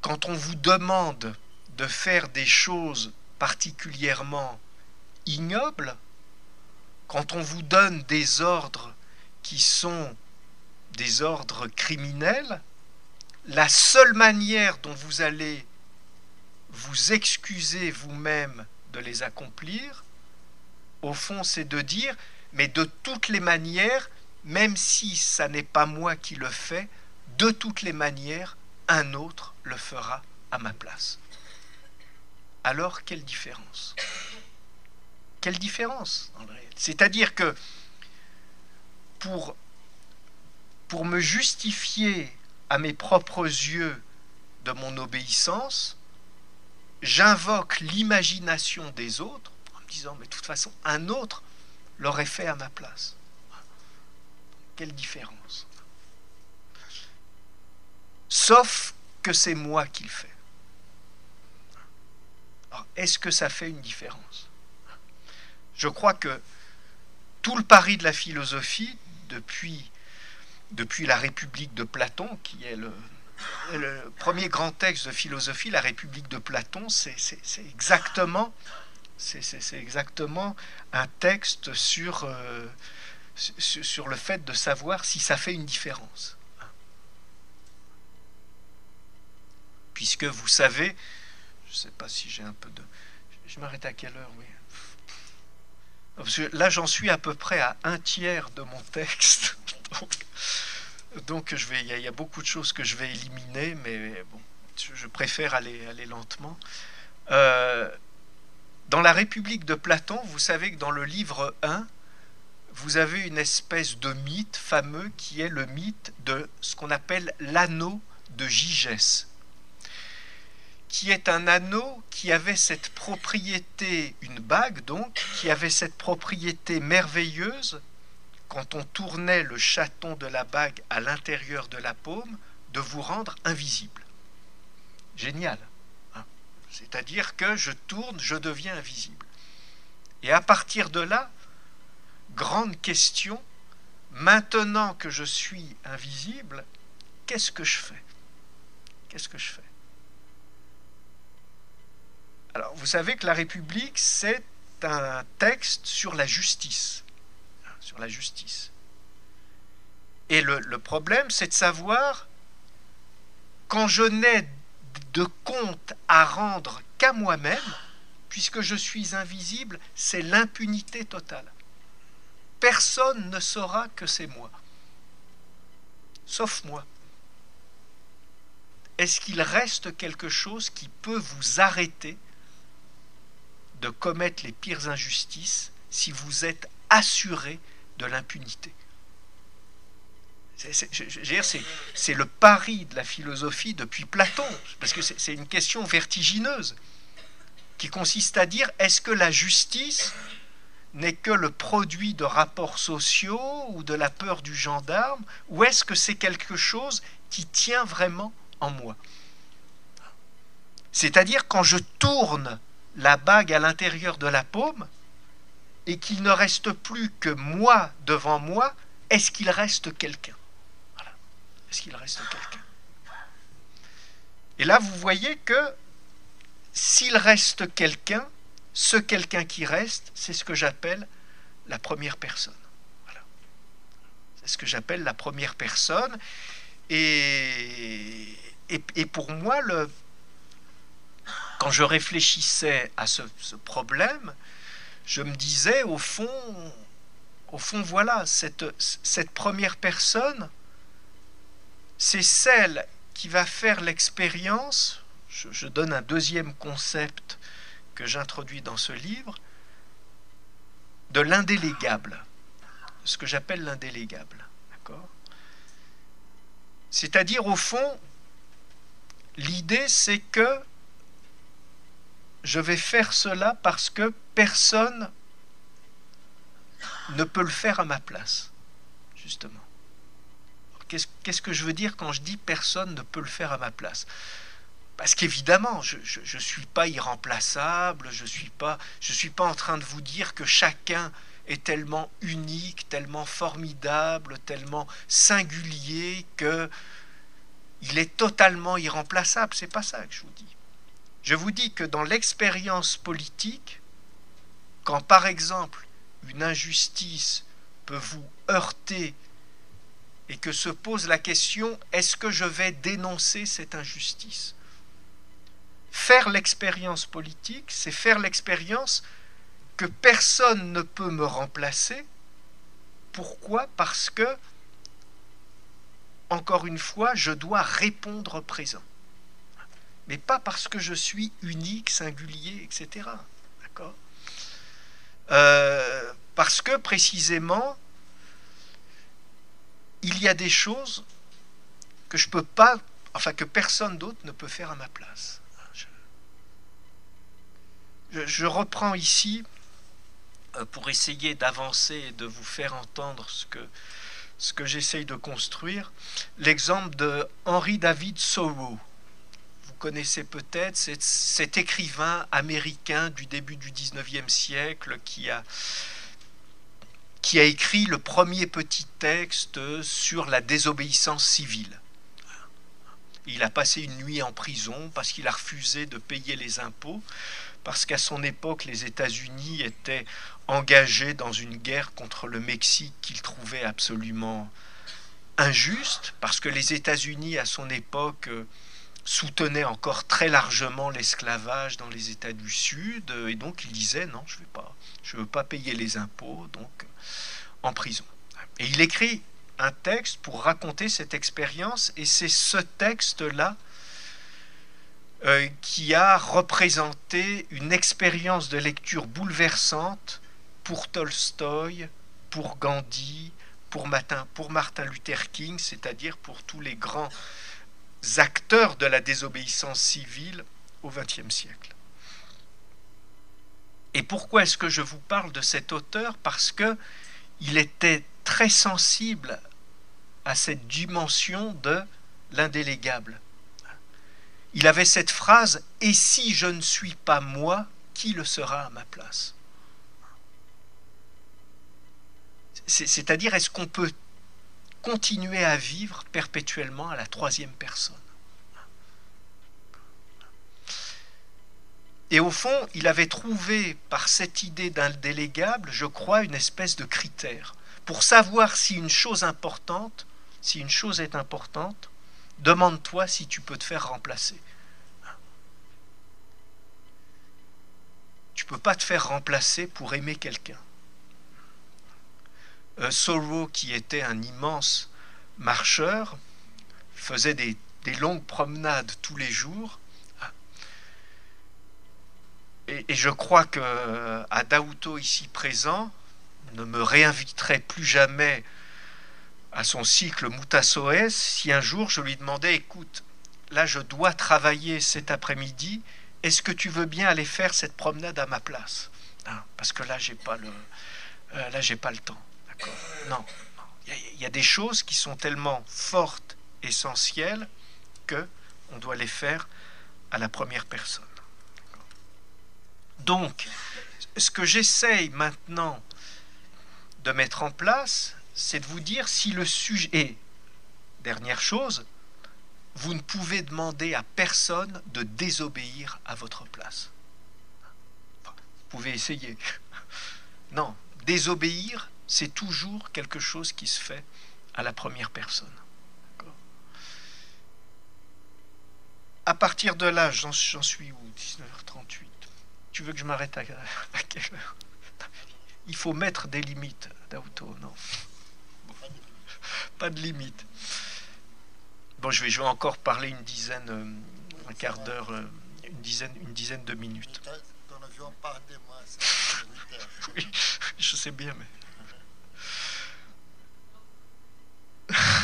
[SPEAKER 3] quand on vous demande de faire des choses particulièrement ignobles, quand on vous donne des ordres qui sont des ordres criminels, la seule manière dont vous allez vous excuser vous-même de les accomplir, au fond, c'est de dire, mais de toutes les manières, même si ça n'est pas moi qui le fais, de toutes les manières, un autre le fera à ma place. Alors, quelle différence? Quelle différence C'est-à-dire que pour pour me justifier à mes propres yeux de mon obéissance, j'invoque l'imagination des autres en me disant, mais de toute façon, un autre l'aurait fait à ma place. Quelle différence. Sauf que c'est moi qui le fais. est-ce que ça fait une différence? Je crois que tout le pari de la philosophie, depuis depuis la République de Platon, qui est le, premier grand texte de philosophie, la République de Platon, c'est exactement, exactement un texte sur, euh, sur le fait de savoir si ça fait une différence. Puisque vous savez, je ne sais pas si j'ai un peu de... Je m'arrête à quelle heure, oui. Là, j'en suis à peu près à un tiers de mon texte. (laughs) Donc, je vais, il y, a beaucoup de choses que je vais éliminer, mais bon, je, préfère aller, lentement. Euh, dans la République de Platon, vous savez que dans le livre 1, vous avez une espèce de mythe fameux qui est le mythe de ce qu'on appelle l'anneau de Gigès, qui est un anneau qui avait cette propriété, une bague donc, qui avait cette propriété merveilleuse, quand on tournait le chaton de la bague à l'intérieur de la paume, de vous rendre invisible. Génial. Hein. C'est-à-dire que je tourne, je deviens invisible. Et à partir de là, grande question, maintenant que je suis invisible, qu'est-ce que je fais? Qu'est-ce que je fais? Alors, vous savez que la République, c'est un texte sur la justice. Hein, sur la justice. Et le, le problème, c'est de savoir, quand je n'ai de compte à rendre qu'à moi-même, puisque je suis invisible, c'est l'impunité totale personne ne saura que c'est moi. Sauf moi. Est-ce qu'il reste quelque chose qui peut vous arrêter de commettre les pires injustices si vous êtes assuré de l'impunité. C'est le pari de la philosophie depuis Platon, parce que c'est une question vertigineuse, qui consiste à dire est-ce que la justice n'est que le produit de rapports sociaux ou de la peur du gendarme, ou est-ce que c'est quelque chose qui tient vraiment en moi? C'est-à-dire quand je tourne la bague à l'intérieur de la paume et qu'il ne reste plus que moi devant moi, est-ce qu'il reste quelqu'un? Voilà. Est-ce qu'il reste quelqu'un? Et là, vous voyez que s'il reste quelqu'un, ce quelqu'un qui reste, c'est ce que j'appelle la première personne. C'est ce que j'appelle la première personne. Et, et, pour moi, le, quand je réfléchissais à ce, problème, je me disais, au fond, au fond, voilà, cette, première personne, c'est celle qui va faire l'expérience. Je, je, donne un deuxième concept que j'introduis dans ce livre de l'indélégable, ce que j'appelle l'indélégable. C'est-à-dire, au fond, l'idée, c'est que je vais faire cela parce que personne ne peut le faire à ma place, justement. Qu'est-ce que je veux dire quand je dis personne ne peut le faire à ma place? Parce qu'évidemment, je ne suis pas irremplaçable, je ne suis, pas, suis pas en train de vous dire que chacun est tellement unique, tellement formidable, tellement singulier que il est totalement irremplaçable. C'est pas ça que je vous dis. Je vous dis que dans l'expérience politique, quand par exemple une injustice peut vous heurter et que se pose la question est-ce que je vais dénoncer cette injustice? Faire l'expérience politique, c'est faire l'expérience que personne ne peut me remplacer. Pourquoi? Parce que, encore une fois, je dois répondre présent. Mais pas parce que je suis unique, singulier, etc. D'accord? Euh, Parce que précisément, il y a des choses que je peux pas, enfin que personne d'autre ne peut faire à ma place je, reprends ici euh, pour essayer d'avancer et de vous faire entendre ce que, ce que j'essaye de construire, l'exemple de Henry David Thoreau. Connaissez peut-être cet écrivain américain du début du 19e siècle qui a, qui a écrit le premier petit texte sur la désobéissance civile. Il a passé une nuit en prison parce qu'il a refusé de payer les impôts parce qu'à son époque, les États-Unis étaient engagés dans une guerre contre le Mexique qu'ils trouvaient absolument injuste, parce que les États-Unis, à son époque, euh, soutenaient encore très largement l'esclavage dans les États du Sud, et donc il disait non, je ne pas, je veux pas payer les impôts, donc en prison. Et il écrit un texte pour raconter cette expérience, et c'est ce texte-là euh, qui a représenté une expérience de lecture bouleversante pour Tolstoï, pour Gandhi, pour Martin, pour Martin Luther King, c'est-à-dire pour tous les grands acteurs de la désobéissance civile au XXe siècle. Et pourquoi est-ce que je vous parle de cet auteur? Parce que il était très sensible à cette dimension de l'indélégable. Il avait cette phrase Et si je ne suis pas moi, qui le sera à ma place? C'est-à-dire, est-ce qu'on peut continuer à vivre perpétuellement à la troisième personne Et au fond, il avait trouvé par cette idée d'indélégable, je crois, une espèce de critère. Pour savoir si une chose importante, si une chose est importante, demande-toi si tu peux te faire remplacer. Tu ne peux pas te faire remplacer pour aimer quelqu'un. Euh, Sorrow, qui était un immense marcheur, faisait des, longues promenades tous les jours. Et, je crois que euh, à Daouto ici présent ne me réinviterait plus jamais à son cycle Mutassoès si un jour je lui demandais écoute, là je dois travailler cet après-midi, est-ce que tu veux bien aller faire cette promenade à ma place? Hein, Parce que là j'ai pas le euh, là j'ai pas le temps. Non. Il y, a des choses qui sont tellement fortes, essentielles, que on doit les faire à la première personne. Donc, ce que j'essaye maintenant de mettre en place, c'est de vous dire si le sujet... Et, dernière chose, vous ne pouvez demander à personne de désobéir à votre place. vous pouvez essayer. Non, désobéir, c'est toujours quelque chose qui se fait à la première personne. À partir de là, j'en suis où 19h38. Tu veux que je m'arrête à, quelle heure? Il faut mettre des limites d'auto, non? Pas de limite. Bon, je vais, je vais encore parler une dizaine, euh, un quart d'heure, euh, une dizaine, une dizaine de minutes. (laughs) oui, je sais bien, mais.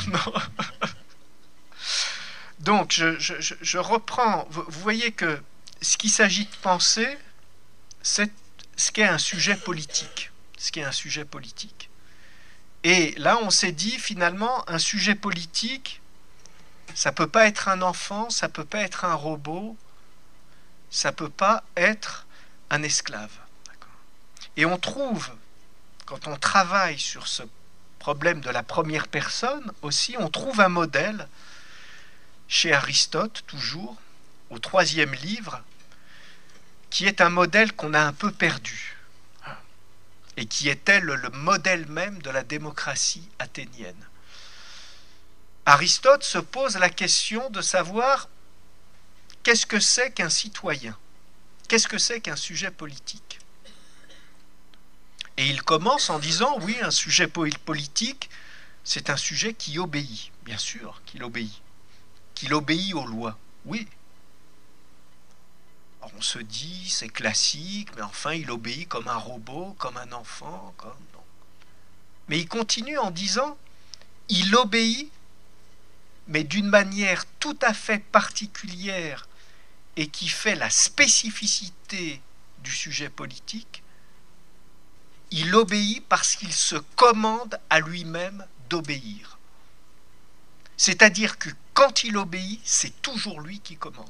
[SPEAKER 3] (laughs) Donc, je, reprends. Vous, voyez que ce qu'il s'agit de penser, c'est ce qu'est un sujet politique. Ce qui est un sujet politique. Et là, on s'est dit, finalement, un sujet politique, ça peut pas être un enfant, ça peut pas être un robot, ça peut pas être un esclave. Et on trouve, quand on travaille sur ce problème de la première personne aussi, on trouve un modèle chez Aristote, toujours, au troisième livre, qui est un modèle qu'on a un peu perdu, et qui était le, le modèle même de la démocratie athénienne. Aristote se pose la question de savoir qu'est-ce que c'est qu'un citoyen, qu'est-ce que c'est qu'un sujet politique. Et il commence en disant, oui, un sujet politique, c'est un sujet qui obéit, bien sûr qu'il obéit, qu'il obéit aux lois, oui. on se dit, c'est classique, mais enfin, il obéit comme un robot, comme un enfant, comme... Mais il continue en disant, il obéit, mais d'une manière tout à fait particulière et qui fait la spécificité du sujet politique, il obéit parce qu'il se commande à lui-même d'obéir. C'est-à-dire que quand il obéit, c'est toujours lui qui commande.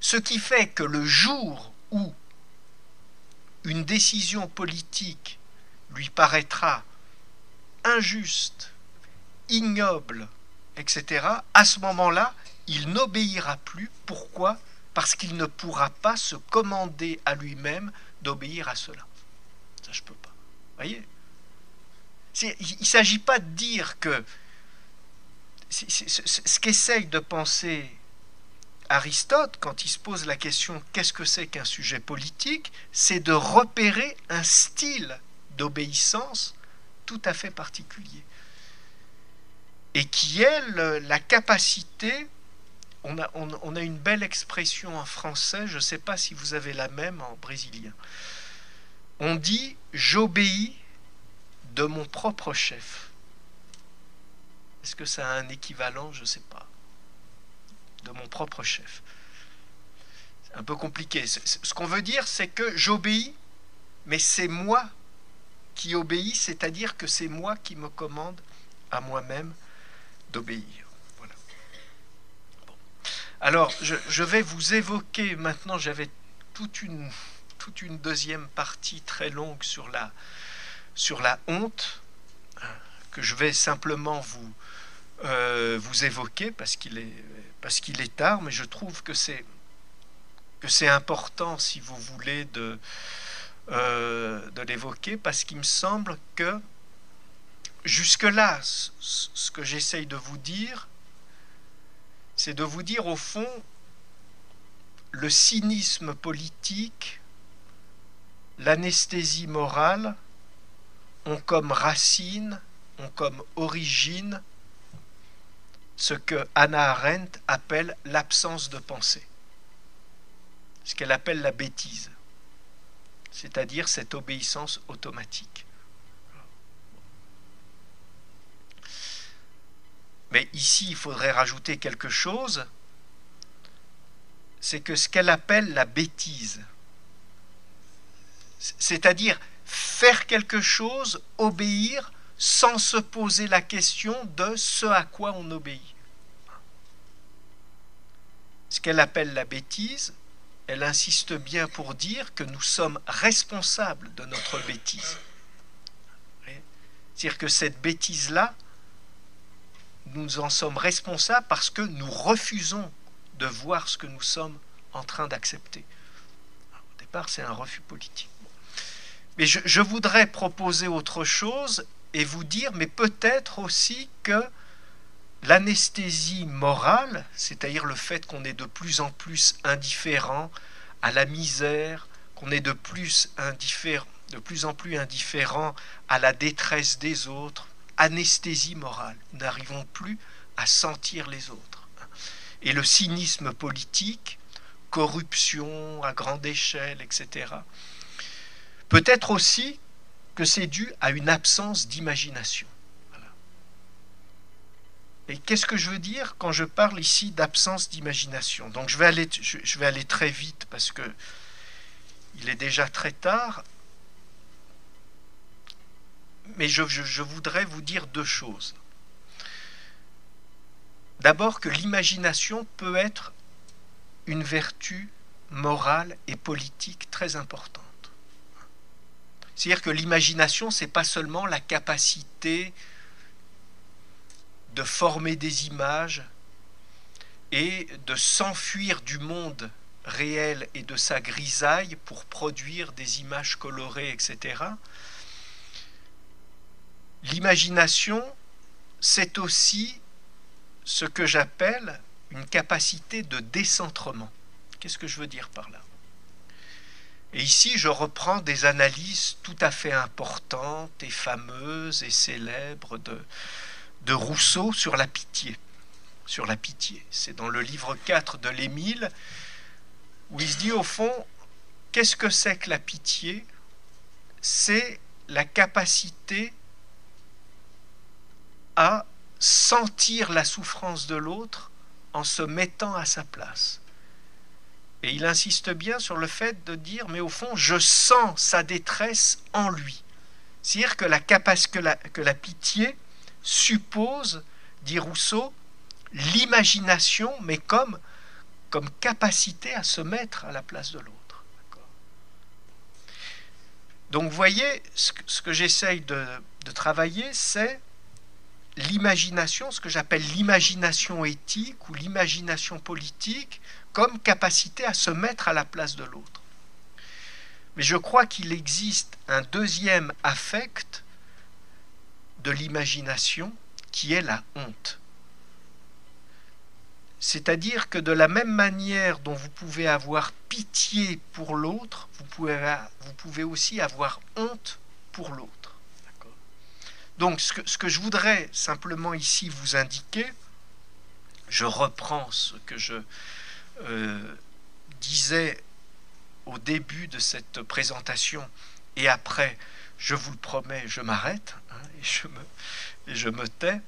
[SPEAKER 3] Ce qui fait que le jour où une décision politique lui paraîtra injuste, ignoble, etc., à ce moment-là, il n'obéira plus. Pourquoi? Parce qu'il ne pourra pas se commander à lui-même d'obéir à cela je peux pas. Voyez? Il ne s'agit pas de dire que ce qu'essaye de penser Aristote quand il se pose la question qu'est-ce que c'est qu'un sujet politique, c'est de repérer un style d'obéissance tout à fait particulier et qui est la capacité on a, on a une belle expression en français, je ne sais pas si vous avez la même en brésilien. On dit j'obéis de mon propre chef. Est-ce que ça a un équivalent? Je ne sais pas. De mon propre chef. C'est un peu compliqué. Ce qu'on veut dire, c'est que j'obéis, mais c'est moi qui obéis, c'est-à-dire que c'est moi qui me commande à moi-même d'obéir. Voilà. Alors, je, je, vais vous évoquer maintenant, j'avais toute une, toute une deuxième partie très longue sur la, sur la honte, hein, que je vais simplement vous, euh, vous évoquer parce qu'il est, parce qu'il est tard, mais je trouve que c'est, que c'est important, si vous voulez, de, euh, de l'évoquer, parce qu'il me semble que jusque-là, ce que j'essaye de vous dire, c'est de vous dire au fond, le cynisme politique, l'anesthésie morale, ont comme racine, ont comme origine ce que Hannah Arendt appelle l'absence de pensée, ce qu'elle appelle la bêtise, c'est-à-dire cette obéissance automatique. Mais ici, il faudrait rajouter quelque chose, c'est que ce qu'elle appelle la bêtise, c'est-à-dire faire quelque chose, obéir, sans se poser la question de ce à quoi on obéit. Ce qu'elle appelle la bêtise, elle insiste bien pour dire que nous sommes responsables de notre bêtise. C'est-à-dire que cette bêtise-là, nous en sommes responsables parce que nous refusons de voir ce que nous sommes en train d'accepter. Au départ, c'est un refus politique. Mais je, voudrais proposer autre chose et vous dire, mais peut-être aussi que l'anesthésie morale, c'est-à-dire le fait qu'on est de plus en plus indifférent à la misère, qu'on est de plus, de plus en plus indifférent à la détresse des autres, anesthésie morale, n'arrivons plus à sentir les autres. Et le cynisme politique, corruption à grande échelle, etc., Peut-être aussi que c'est dû à une absence d'imagination. Et qu'est-ce que je veux dire quand je parle ici d'absence d'imagination? Donc je vais, aller, je vais aller très vite parce que il est déjà très tard. Mais je, je voudrais vous dire deux choses. D'abord que l'imagination peut être une vertu morale et politique très importante. C'est-à-dire que l'imagination, c'est pas seulement la capacité de former des images et de s'enfuir du monde réel et de sa grisaille pour produire des images colorées, etc. L'imagination, c'est aussi ce que j'appelle une capacité de décentrement. Qu'est-ce que je veux dire par là? Et ici, je reprends des analyses tout à fait importantes et fameuses et célèbres de, Rousseau sur la pitié. Sur la pitié. C'est dans le livre 4 de l'Émile, où il se dit au fond, qu'est-ce que c'est que la pitié? C'est la capacité à sentir la souffrance de l'autre en se mettant à sa place. Et il insiste bien sur le fait de dire, mais au fond, je sens sa détresse en lui. C'est-à-dire que la, que, la, que la pitié suppose, dit Rousseau, l'imagination, mais comme, comme capacité à se mettre à la place de l'autre. Donc vous voyez, ce que, j'essaye de travailler, c'est l'imagination, ce que j'appelle l'imagination éthique ou l'imagination politique, comme capacité à se mettre à la place de l'autre. Mais je crois qu'il existe un deuxième affect de l'imagination qui est la honte. C'est-à-dire que de la même manière dont vous pouvez avoir pitié pour l'autre, vous pouvez, aussi avoir honte pour l'autre. Donc ce que je voudrais simplement ici vous indiquer, je reprends ce que je euh, disais au début de cette présentation et après, je vous le promets, je m'arrête hein, et, je me, et je me tais.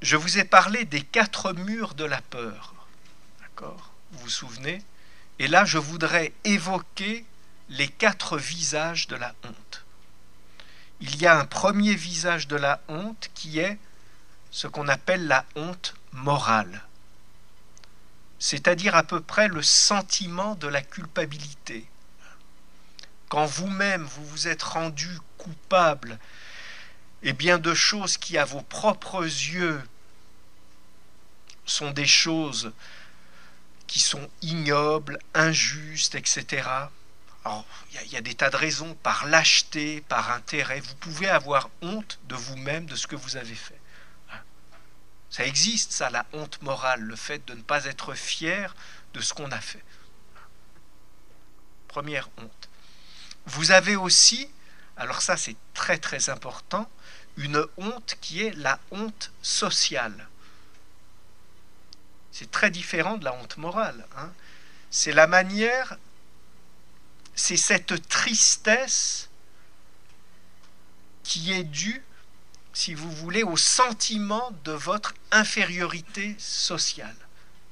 [SPEAKER 3] Je vous ai parlé des quatre murs de la peur. D'accord Vous vous souvenez? Et là, je voudrais évoquer les quatre visages de la honte. Il y a un premier visage de la honte qui est ce qu'on appelle la honte morale, c'est-à-dire à peu près le sentiment de la culpabilité. Quand vous-même vous vous êtes rendu coupable et bien de choses qui à vos propres yeux sont des choses qui sont ignobles, injustes, etc. Il y, a des tas de raisons, par lâcheté, par intérêt. Vous pouvez avoir honte de vous-même, de ce que vous avez fait. Ça existe, ça, la honte morale, le fait de ne pas être fier de ce qu'on a fait. Première honte. Vous avez aussi, alors ça c'est très très important, une honte qui est la honte sociale. C'est très différent de la honte morale. Hein. C'est la manière, c'est cette tristesse qui est due si vous voulez, au sentiment de votre infériorité sociale.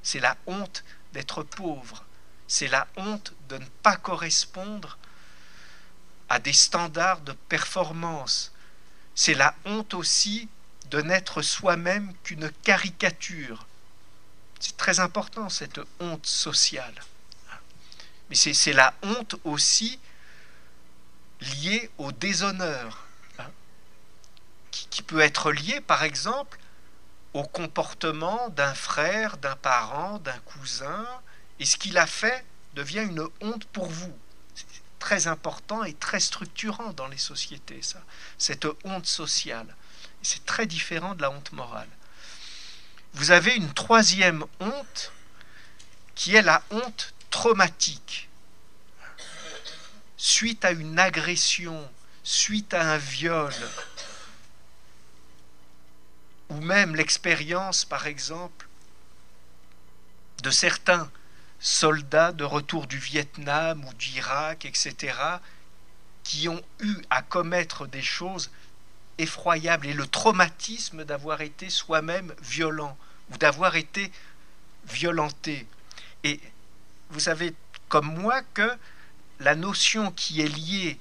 [SPEAKER 3] C'est la honte d'être pauvre. C'est la honte de ne pas correspondre à des standards de performance. C'est la honte aussi de n'être soi-même qu'une caricature. C'est très important, cette honte sociale. Mais c'est la honte aussi liée au déshonneur peut être lié, par exemple, au comportement d'un frère, d'un parent, d'un cousin, et ce qu'il a fait devient une honte pour vous. C'est très important et très structurant dans les sociétés, ça, cette honte sociale. C'est très différent de la honte morale. Vous avez une troisième honte qui est la honte traumatique. Suite à une agression, suite à un viol, ou même l'expérience, par exemple, de certains soldats de retour du Vietnam ou d'Irak, etc., qui ont eu à commettre des choses effroyables et le traumatisme d'avoir été soi-même violent ou d'avoir été violenté. Et vous savez comme moi que la notion qui est liée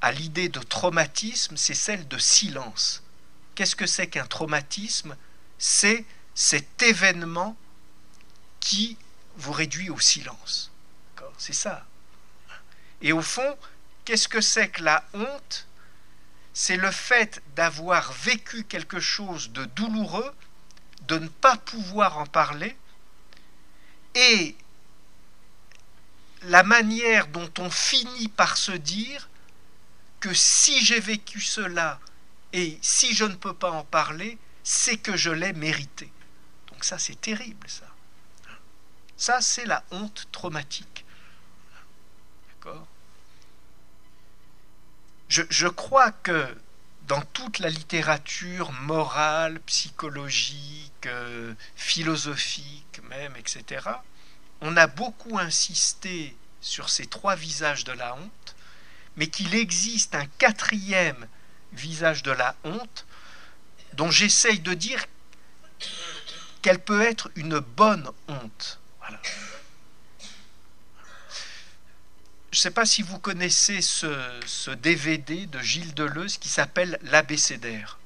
[SPEAKER 3] à l'idée de traumatisme, c'est celle de silence. Qu'est-ce que c'est qu'un traumatisme? C'est cet événement qui vous réduit au silence. C'est ça. Et au fond, qu'est-ce que c'est que la honte? C'est le fait d'avoir vécu quelque chose de douloureux, de ne pas pouvoir en parler, et la manière dont on finit par se dire que si j'ai vécu cela, et si je ne peux pas en parler, c'est que je l'ai mérité. Donc ça, c'est terrible, ça. Ça, c'est la honte traumatique. D'accord? Je, crois que dans toute la littérature morale, psychologique, euh, philosophique même, etc., on a beaucoup insisté sur ces trois visages de la honte, mais qu'il existe un quatrième visage de la honte, dont j'essaye de dire qu'elle peut être une bonne honte. Je ne sais pas si vous connaissez ce, DVD de Gilles Deleuze qui s'appelle L'abécédaire,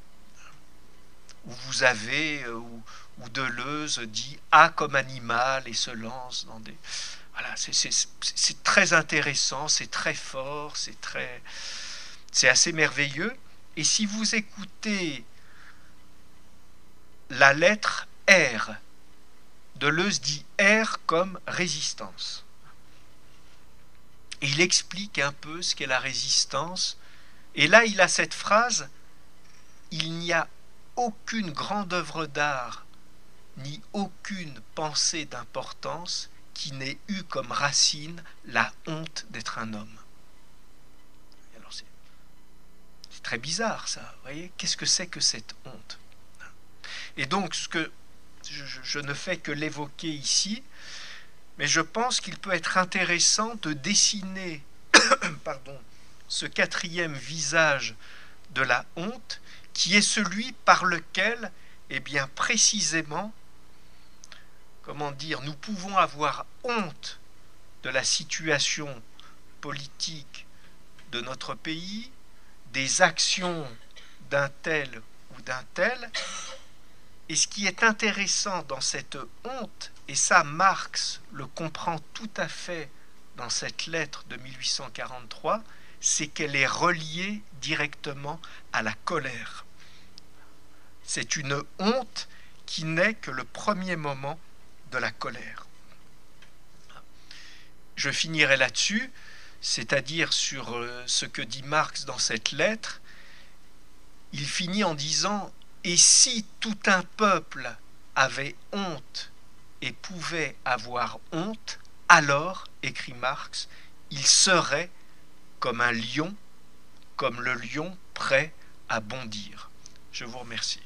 [SPEAKER 3] où vous avez, euh, où, Deleuze dit A comme animal et se lance dans des... Voilà, c'est très intéressant, c'est très fort, c'est très... C'est assez merveilleux. Et si vous écoutez la lettre R, Deleuze dit R comme résistance. Il explique un peu ce qu'est la résistance. Et là, il a cette phrase Il n'y a aucune grande œuvre d'art, ni aucune pensée d'importance qui n'ait eu comme racine la honte d'être un homme. Très bizarre ça, vous voyez. Qu'est-ce que c'est que cette honte Et donc, ce que je, ne fais que l'évoquer ici, mais je pense qu'il peut être intéressant de dessiner (coughs) pardon, ce quatrième visage de la honte, qui est celui par lequel, eh bien précisément, comment dire, nous pouvons avoir honte de la situation politique de notre pays, des actions d'un tel ou d'un tel. Et ce qui est intéressant dans cette honte, et ça Marx le comprend tout à fait dans cette lettre de 1843, c'est qu'elle est reliée directement à la colère. C'est une honte qui n'est que le premier moment de la colère. Je finirai là-dessus, c'est-à-dire sur euh, ce que dit Marx dans cette lettre. Il finit en disant Et si tout un peuple avait honte et pouvait avoir honte, alors, écrit Marx, il serait comme un lion, comme le lion prêt à bondir. Je vous remercie.